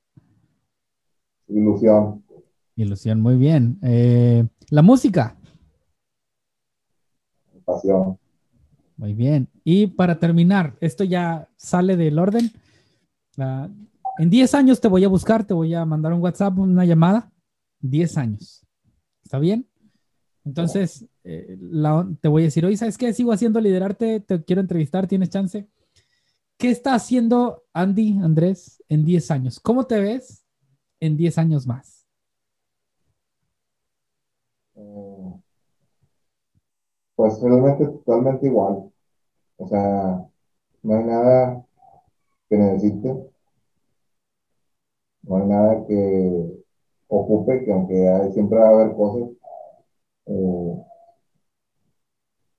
Speaker 2: Ilusión.
Speaker 1: Ilusión, muy bien. Eh, la música.
Speaker 2: Pasión.
Speaker 1: Muy bien. Y para terminar, esto ya sale del orden. En 10 años te voy a buscar, te voy a mandar un WhatsApp, una llamada. 10 años. ¿Está bien? Entonces, eh, te voy a decir, oye, ¿sabes qué? Sigo haciendo liderarte, te quiero entrevistar, ¿tienes chance? ¿Qué está haciendo Andy, Andrés, en 10 años? ¿Cómo te ves en 10 años más?
Speaker 2: Pues realmente totalmente igual. O sea, no hay nada que necesite, no hay nada que ocupe, que aunque hay, siempre va a haber cosas, eh,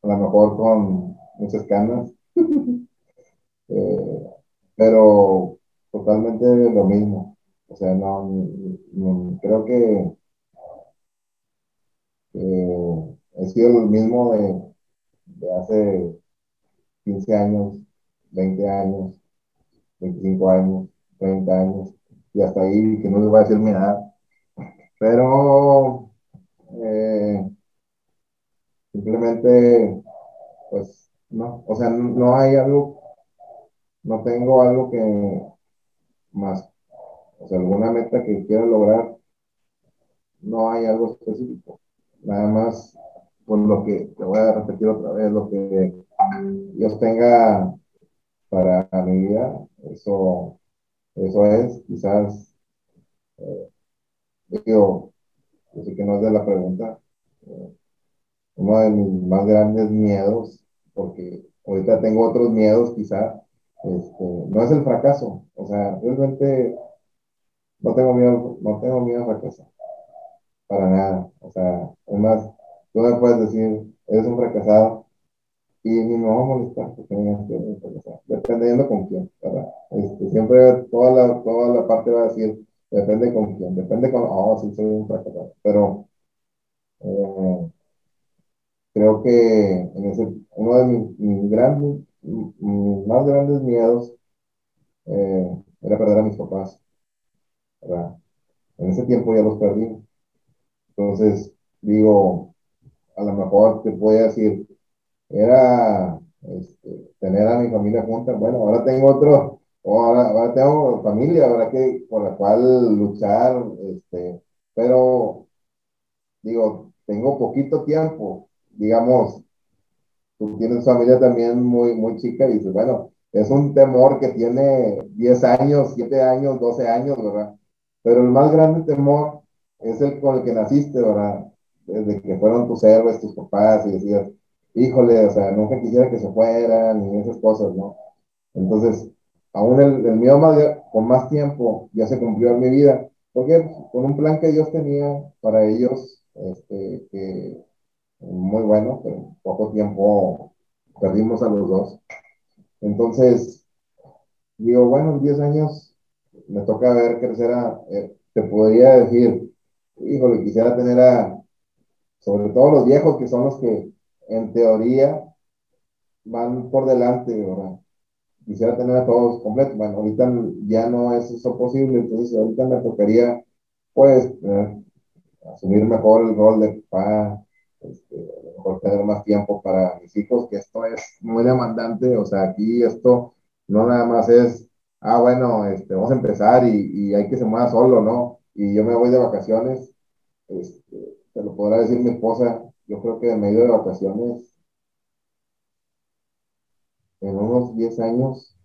Speaker 2: a lo mejor con muchas canas, eh, pero totalmente lo mismo. O sea, no, creo que he sido el mismo de, de hace 15 años, 20 años, 25 años, 30 años, y hasta ahí, que no les voy a decir mi edad. Pero eh, simplemente, pues, no, o sea, no hay algo, no tengo algo que más, o sea, alguna meta que quiera lograr, no hay algo específico. Nada más, por lo que, te voy a repetir otra vez, lo que Dios tenga para mi vida, eso, eso es, quizás, eh, digo, yo sé que no es de la pregunta, eh, uno de mis más grandes miedos, porque ahorita tengo otros miedos quizás, este, no es el fracaso, o sea, realmente no tengo miedo, no tengo miedo a fracasar, para nada, o sea, además, tú me puedes decir, eres un fracasado, y me va a molestar porque dependiendo con quién. Este, siempre toda la, toda la parte va a decir, depende con quién, depende con, oh, sí, soy un fracasado, pero eh, creo que en ese, uno de mis, grandes, mis más grandes miedos eh, era perder a mis papás, ¿verdad? En ese tiempo ya los perdí. Entonces, digo, a lo mejor te voy a decir, era este, tener a mi familia junta. Bueno, ahora tengo otro, ahora, ahora tengo familia, ahora que por la cual luchar, este, pero digo, tengo poquito tiempo, digamos, tú tienes familia también muy, muy chica y dices, bueno, es un temor que tiene 10 años, 7 años, 12 años, ¿verdad? Pero el más grande temor es el con el que naciste, ¿verdad? Desde que fueron tus héroes, tus papás, y decías, híjole, o sea, nunca quisiera que se fueran y esas cosas, ¿no? Entonces, aún el, el miedo más, con más tiempo ya se cumplió en mi vida, porque con un plan que Dios tenía para ellos, este, que muy bueno, pero poco tiempo perdimos a los dos. Entonces, digo, bueno, en 10 años me toca ver crecer a, eh, te podría decir, híjole, quisiera tener a, sobre todo los viejos que son los que en teoría van por delante. Quisiera tener a todos completos. Bueno, ahorita ya no es eso posible, entonces ahorita me tocaría, pues, asumir mejor el rol de papá, este, a lo mejor tener más tiempo para mis hijos, que esto es muy demandante, o sea, aquí esto no nada más es, ah, bueno, este, vamos a empezar y, y hay que se mueva solo, ¿no? Y yo me voy de vacaciones, este, te lo podrá decir mi esposa, yo creo que en medio de vacaciones, en unos 10 años,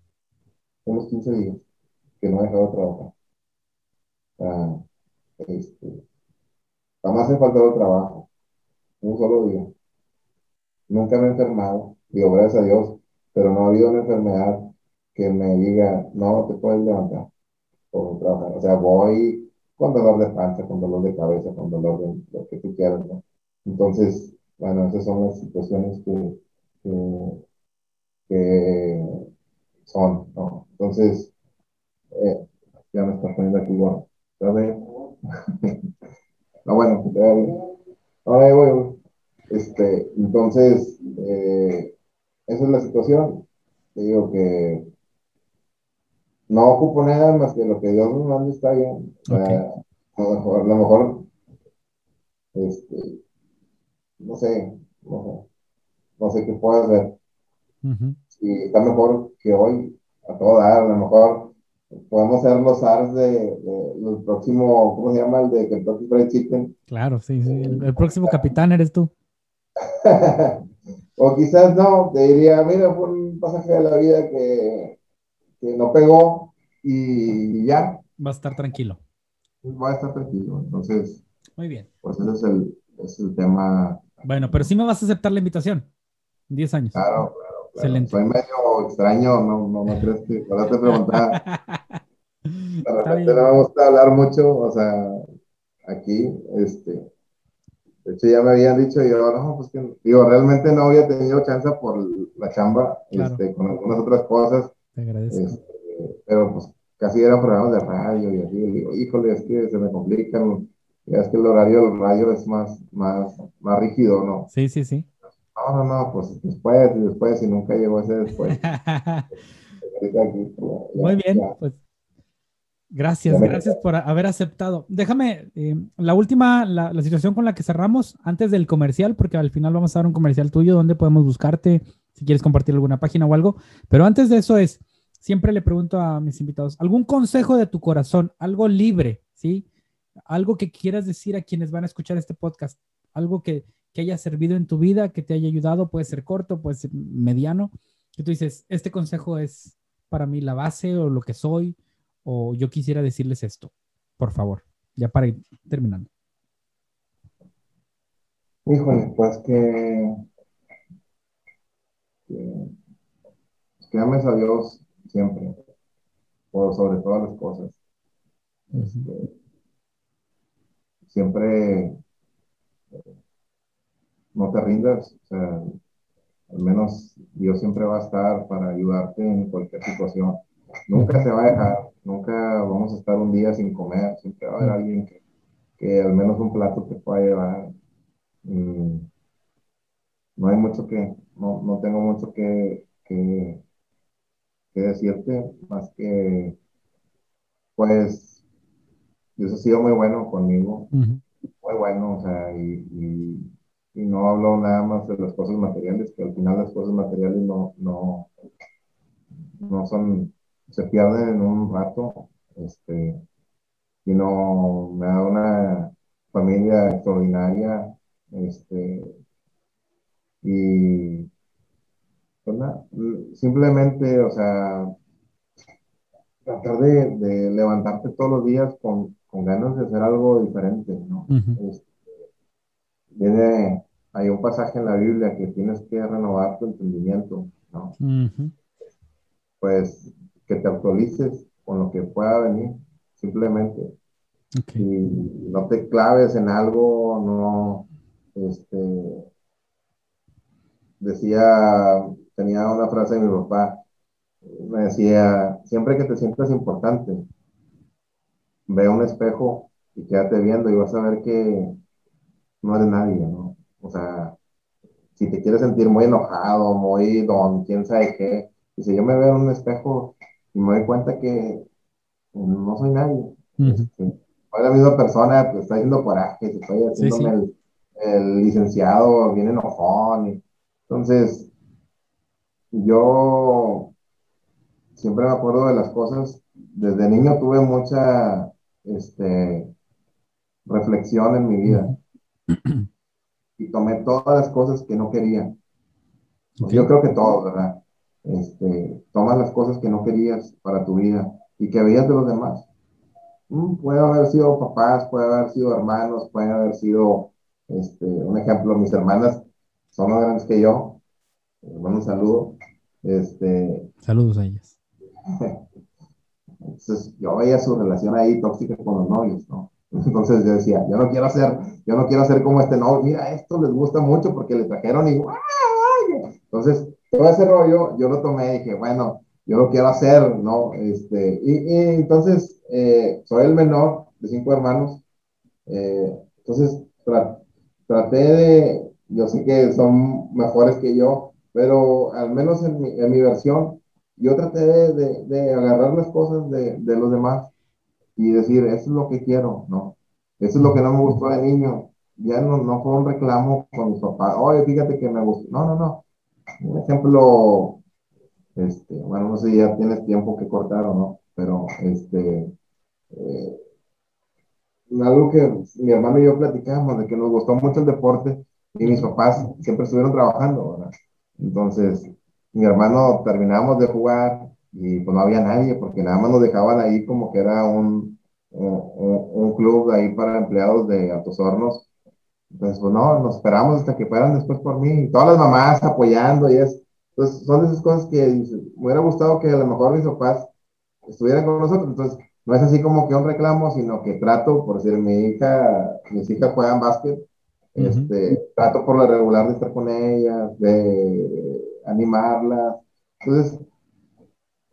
Speaker 2: unos 15 días, que no he dejado de trabajar. Ah, este, jamás he faltado trabajo, un solo día. Nunca me he enfermado, digo, gracias a Dios, pero no ha habido una enfermedad que me diga, no te puedes levantar. O sea, voy con dolor de panza, con dolor de cabeza, con dolor de lo que tú quieras, ¿no? Entonces, bueno, esas son las situaciones que, son, ¿no? Entonces, eh, ya me está poniendo aquí, bueno, no, bueno, ahora voy, este, entonces, eh, esa es la situación. Te digo que no ocupo nada más que lo que Dios me manda está bien. a lo mejor, a lo mejor este, no sé, no sé, qué puedo hacer. Y está mejor que hoy, a todo dar, a lo mejor podemos ser los ARS de, de, próximo, ¿cómo se llama? El de Kentucky Fried Chicken.
Speaker 1: Claro, sí, sí. El, próximo capitán eres tú.
Speaker 2: o quizás no, te diría, mira, fue un pasaje de la vida que, que no pegó y ya.
Speaker 1: Va a estar tranquilo.
Speaker 2: Va a estar tranquilo, entonces.
Speaker 1: Muy bien.
Speaker 2: Pues ese es el, es el tema
Speaker 1: bueno, pero sí me vas a aceptar la invitación. 10 años.
Speaker 2: Claro, claro. Excelente. Soy medio extraño, no, no, no crees que. Ahora te preguntaba. De repente no me gusta hablar mucho, o sea, aquí, este. De hecho, ya me habían dicho, y yo, no, pues que, digo, realmente no había tenido chance por la chamba, este, con algunas otras cosas.
Speaker 1: Te agradezco.
Speaker 2: Este, pero pues casi eran programas de radio y así, digo, híjole, es que se me complican, es que el horario del radio es más, más, más rígido, ¿no?
Speaker 1: Sí, sí, sí.
Speaker 2: No, no, no, pues después, y después, y nunca llegó ese después.
Speaker 1: Muy bien, pues gracias, gracias por haber aceptado. Déjame, eh, la última, la, la, situación con la que cerramos antes del comercial, porque al final vamos a dar un comercial tuyo donde podemos buscarte, si quieres compartir alguna página o algo, pero antes de eso es, siempre le pregunto a mis invitados, ¿algún consejo de tu corazón, algo libre, ¿sí? Algo que quieras decir a quienes van a escuchar este podcast, algo que, que haya servido en tu vida, que te haya ayudado, puede ser corto, puede ser mediano, que tú dices, este consejo es para mí la base o lo que soy, o yo quisiera decirles esto, por favor, ya para ir terminando.
Speaker 2: Híjole, pues que, que, que ames a Dios siempre, por sobre todas las cosas. Este, siempre no te rindas, o sea, al menos Dios siempre va a estar para ayudarte en cualquier situación. Nunca se va a dejar, nunca vamos a estar un día sin comer, siempre va a haber alguien que, que al menos un plato te pueda llevar. Mm, no hay mucho que, no, no tengo mucho que, que, que decirte, más que, pues, Dios ha sido muy bueno conmigo, muy bueno, o sea, y, y, y, no hablo nada más de las cosas materiales, que al final las cosas materiales no, no, no son, se pierden en un rato, este, sino me da una familia extraordinaria, este, y pues simplemente, o sea, tratar de, levantarte todos los días con, ganas de hacer algo diferente, ¿no? Este, viene, hay un pasaje en la Biblia que tienes que renovar tu entendimiento, ¿no? Pues que te actualices con lo que pueda venir, simplemente. Y no te claves en algo, no, este, decía tenía una frase de mi papá, me decía, siempre que te sientas importante, ve un espejo y quédate viendo y vas a ver que no eres nadie, ¿no? O sea, si te quieres sentir muy enojado, muy don, quién sabe qué, y si yo me veo en un espejo y me doy cuenta que no soy nadie, este, soy la misma persona que está haciendo coraje, estoy haciéndome El, el, licenciado bien enojón, y, entonces yo siempre me acuerdo de las cosas. Desde niño tuve mucha este, reflexión en mi vida. Y tomé todas las cosas que no quería. Yo creo que todo, ¿verdad? Este, tomas las cosas que no querías para tu vida y que veías de los demás. Mm, puede haber sido papás, puede haber sido hermanos, puede haber sido, este, un ejemplo, mis hermanas son más grandes que yo. un saludo. Este,
Speaker 1: Saludos a ellas.
Speaker 2: Entonces, yo veía su relación ahí tóxica con los novios, ¿no? Entonces yo decía, yo no quiero ser, yo no quiero ser como este novio, mira, esto les gusta mucho porque le trajeron y entonces todo ese rollo yo lo tomé y dije, bueno, yo lo quiero hacer, ¿no? Este, y, y entonces eh, soy el menor de cinco hermanos, eh, entonces traté de, yo sé que son mejores que yo, pero al menos en mi, en mi versión, yo traté de, de, agarrar las cosas de, de, los demás y decir, eso es lo que quiero, ¿no? Eso es lo que no me gustó de niño. Ya no, no fue un reclamo con mis papás, oye, fíjate que me gustó. No, no, no. Un ejemplo, este, bueno, no sé si ya tienes tiempo que cortar o no, pero este, eh, algo que mi hermano y yo platicamos, de que nos gustó mucho el deporte y mis papás siempre estuvieron trabajando, ¿verdad? Entonces, mi hermano terminamos de jugar y pues no había nadie porque nada más nos dejaban ahí como que era un, un, un club ahí para empleados de Altos Hornos. Entonces, pues no, nos esperamos hasta que fueran después por mí. Y todas las mamás apoyando y es. Entonces, son esas cosas que me hubiera gustado que a lo mejor mis papás estuvieran con nosotros. Entonces, no es así como que un reclamo, sino que trato, por decir, mi hija, mis hijas juegan básquet este, trato por la regular de estar con ellas, de animarlas. Entonces,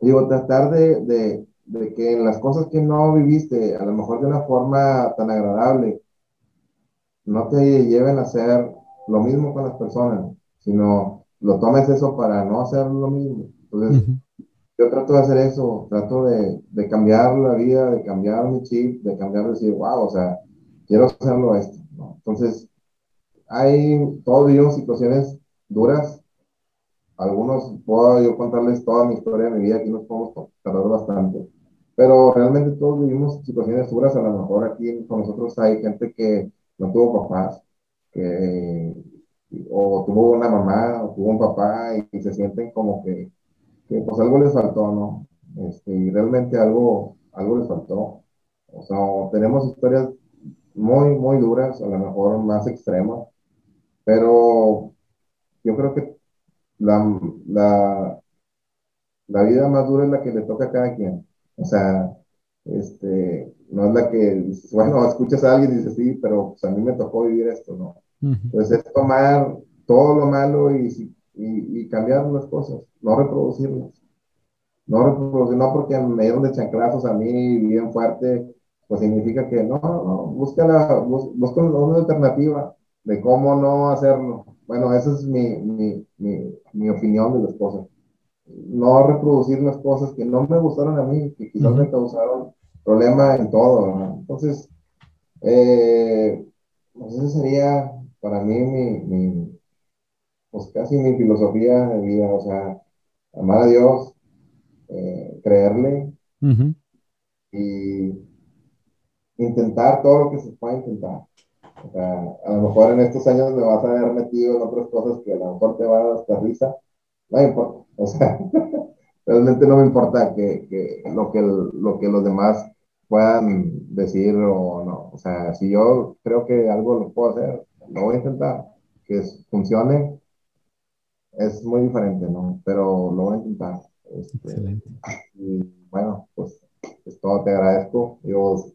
Speaker 2: digo, tratar de, de, de que las cosas que no viviste, a lo mejor de una forma tan agradable, no te lleven a hacer lo mismo con las personas, sino lo tomes eso para no hacer lo mismo. Entonces, yo trato de hacer eso, trato de, de, cambiar la vida, de cambiar mi chip, de cambiar, de decir, wow, o sea, quiero hacerlo esto. ¿no? Entonces, hay, todos vivimos situaciones duras. Algunos puedo yo contarles toda mi historia de mi vida, aquí nos podemos tardar bastante. Pero realmente todos vivimos situaciones duras. A lo mejor aquí con nosotros hay gente que no tuvo papás, que o tuvo una mamá, o tuvo un papá y, se sienten como que, que, pues algo les faltó, ¿no? Este, y realmente algo, algo les faltó. O sea, tenemos historias muy, muy duras, a lo mejor más extremas, pero yo creo que la, la, la vida más dura es la que le toca a cada quien. O sea, este, no es la que, bueno, escuchas a alguien y dices, sí, pero pues, a mí me tocó vivir esto, ¿no? Pues es tomar todo lo malo y, y, y, cambiar las cosas, no reproducirlas. No reproducir, no porque me dieron de chanclazos a mí bien fuerte, pues significa que no, no, busca, la, busca una alternativa de cómo no hacerlo. Bueno, esa es mi, mi, mi, mi, opinión de las cosas. No reproducir las cosas que no me gustaron a mí, que quizás me causaron problema en todo. Entonces, eh, pues esa sería para mí mi, mi, pues casi mi filosofía de vida, o sea, amar a Dios, eh, creerle y intentar todo lo que se pueda intentar. O sea, a lo mejor en estos años me vas a haber metido en otras cosas que a lo mejor te va a dar hasta risa. No me importa. O sea, realmente no me importa que, que, lo, que lo que los demás puedan decir o no. O sea, si yo creo que algo lo puedo hacer, lo voy a intentar. Que funcione es muy diferente, ¿no? Pero lo voy a intentar. Este, Excelente. Y bueno, pues es todo. Te agradezco. Yo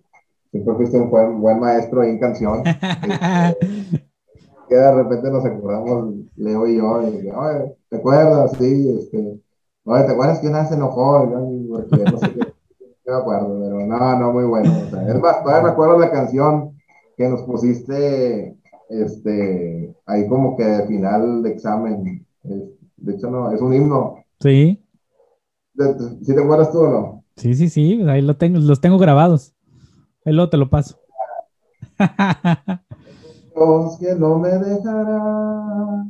Speaker 2: siempre fuiste un buen, buen maestro en canción. Este, que de repente nos acordamos, Leo y yo, y dije, oye, ¿te acuerdas? Sí, este, oye, ¿te acuerdas que una vez se enojó? Porque no sé qué, me acuerdo, pero no, no, muy bueno. O sea, es más, todavía me acuerdo la canción que nos pusiste, este, ahí como que de final de examen. de hecho, no, es un himno.
Speaker 1: Sí.
Speaker 2: ¿Sí te acuerdas tú o no?
Speaker 1: Sí, sí, sí, ahí lo tengo, los tengo grabados. Ahí luego te lo paso.
Speaker 2: Dios que no me dejará,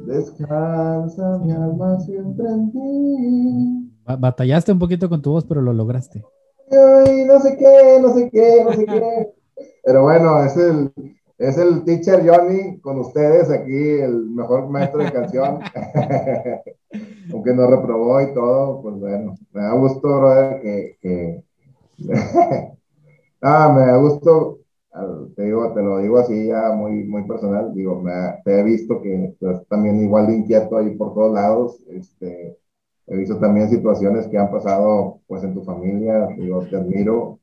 Speaker 2: descansa mi alma siempre en ti.
Speaker 1: Batallaste un poquito con tu voz, pero lo lograste.
Speaker 2: Ay, no sé qué, no sé qué, no sé qué. Pero bueno, es el, es el teacher Johnny con ustedes aquí, el mejor maestro de canción. Aunque nos reprobó y todo, pues bueno, me da gusto, brother, que, que... Ah, me da te, digo, te lo digo así ya muy, muy personal, digo, me, te he visto que también igual de inquieto ahí por todos lados, este, he visto también situaciones que han pasado pues en tu familia, digo, te admiro,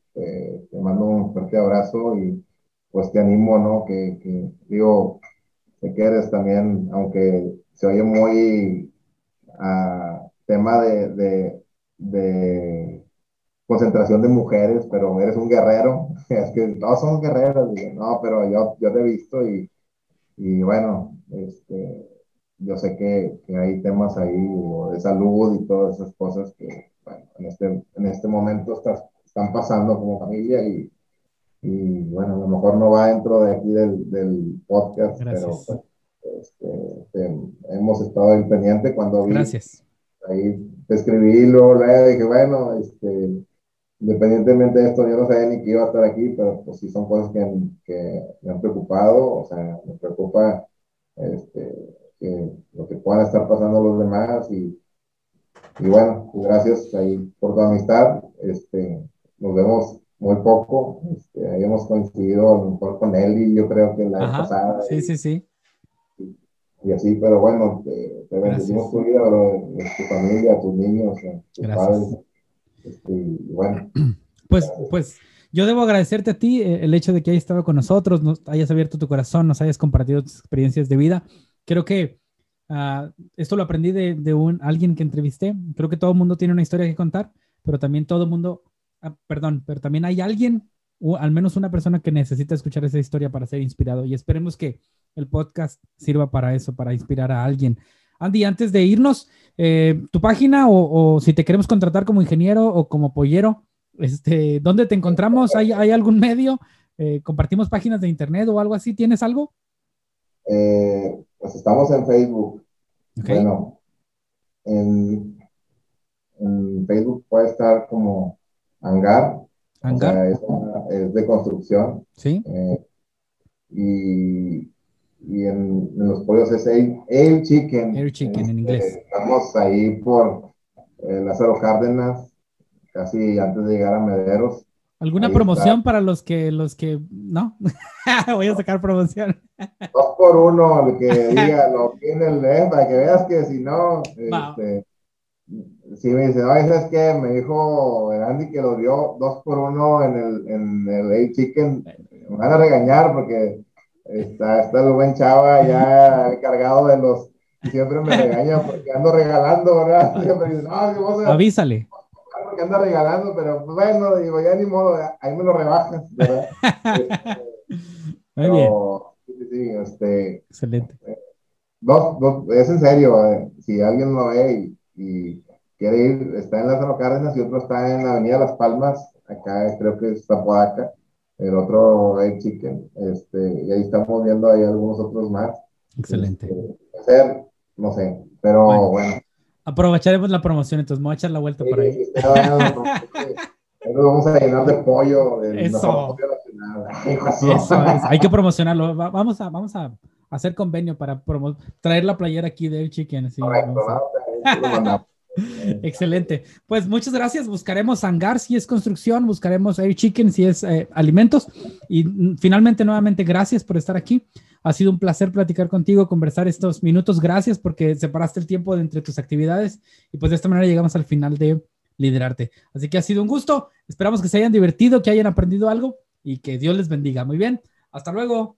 Speaker 2: te mando un fuerte abrazo y pues te animo, ¿no? Que, que digo, sé que eres también, aunque se oye muy a tema de, de, de concentración de mujeres, pero eres un guerrero, es que todos somos guerreros, no, pero yo, yo te he visto y, y bueno, este, yo sé que, que, hay temas ahí de salud y todas esas cosas que, bueno, en este, en este momento estás, están pasando como familia y, y, bueno, a lo mejor no va dentro de aquí del, del podcast, pero pues, este, este, hemos estado en pendiente cuando vi,
Speaker 1: Gracias.
Speaker 2: ahí te escribí, luego, luego dije, bueno, este, independientemente de esto, yo no sabía ni que iba a estar aquí, pero pues sí son cosas que, que me han preocupado, o sea, me preocupa este, que lo que puedan estar pasando los demás y, y bueno, gracias ahí por tu amistad, este, nos vemos muy poco, este, ahí hemos coincidido a lo mejor con él y yo creo que la Ajá, pasada.
Speaker 1: Sí, sí, sí.
Speaker 2: Y, así, pero bueno, te, te bendecimos tu vida, tu familia, tus niños, tus padres. Este, bueno.
Speaker 1: Pues, pues yo debo agradecerte a ti eh, el hecho de que hayas estado con nosotros, nos hayas abierto tu corazón, nos hayas compartido tus experiencias de vida. Creo que uh, esto lo aprendí de, de, un, alguien que entrevisté. Creo que todo el mundo tiene una historia que contar, pero también todo el mundo, ah, perdón, pero también hay alguien, o al menos una persona que necesita escuchar esa historia para ser inspirado. Y esperemos que el podcast sirva para eso, para inspirar a alguien. Andy, antes de irnos, eh, tu página o, o, si te queremos contratar como ingeniero o como pollero, este, ¿dónde te encontramos? ¿Hay, hay algún medio? Eh, ¿Compartimos páginas de internet o algo así? ¿Tienes algo?
Speaker 2: Eh, pues estamos en Facebook. Okay. Bueno, en, en, Facebook puede estar como Hangar.
Speaker 1: Hangar.
Speaker 2: O sea, es, es, de construcción.
Speaker 1: Sí.
Speaker 2: Y y en, en, los pollos es Air, Air Chicken.
Speaker 1: Air Chicken este, en inglés.
Speaker 2: Estamos ahí por eh, Lázaro Cárdenas, casi antes de llegar a Mederos.
Speaker 1: ¿Alguna ahí promoción está. para los que, los que, no? Voy a sacar promoción.
Speaker 2: Dos por uno, el que diga, lo tiene el eh, para que veas que si no, este, si me dice, no, ¿sabes qué? Me dijo el Andy que lo dio dos por uno en el, en el Air Chicken. Me van a regañar porque Está, está el buen chava ya cargado de los. Siempre me regaña porque ando regalando, ¿verdad? Siempre dice, no, vamos a,
Speaker 1: Avísale.
Speaker 2: Porque anda regalando, pero bueno, digo, ya ni modo, ahí me lo rebajas, ¿verdad?
Speaker 1: Muy bien.
Speaker 2: Sí, sí, este.
Speaker 1: Excelente.
Speaker 2: Dos, dos, es en serio, eh, si alguien lo ve y, y, quiere ir, está en Lázaro Cárdenas y otro está en la Avenida Las Palmas, acá creo que es Zapodaca el otro Egg Chicken, este, y ahí estamos viendo ahí algunos otros más.
Speaker 1: Excelente.
Speaker 2: Este, hacer, no sé, pero bueno. bueno.
Speaker 1: Aprovecharemos la promoción, entonces vamos a echar la vuelta
Speaker 2: sí,
Speaker 1: por ahí.
Speaker 2: Nos vamos a llenar de pollo, de
Speaker 1: Eso. Eso es. Hay que promocionarlo. Va, vamos a, vamos a hacer convenio para traer la playera aquí de Egg Chicken. Sí,
Speaker 2: Correcto, ¿no?
Speaker 1: Excelente. Pues muchas gracias. Buscaremos hangar si es construcción, buscaremos air chicken si es eh, alimentos. Y finalmente, nuevamente, gracias por estar aquí. Ha sido un placer platicar contigo, conversar estos minutos. Gracias porque separaste el tiempo de entre tus actividades y pues de esta manera llegamos al final de liderarte. Así que ha sido un gusto. Esperamos que se hayan divertido, que hayan aprendido algo y que Dios les bendiga. Muy bien. Hasta luego.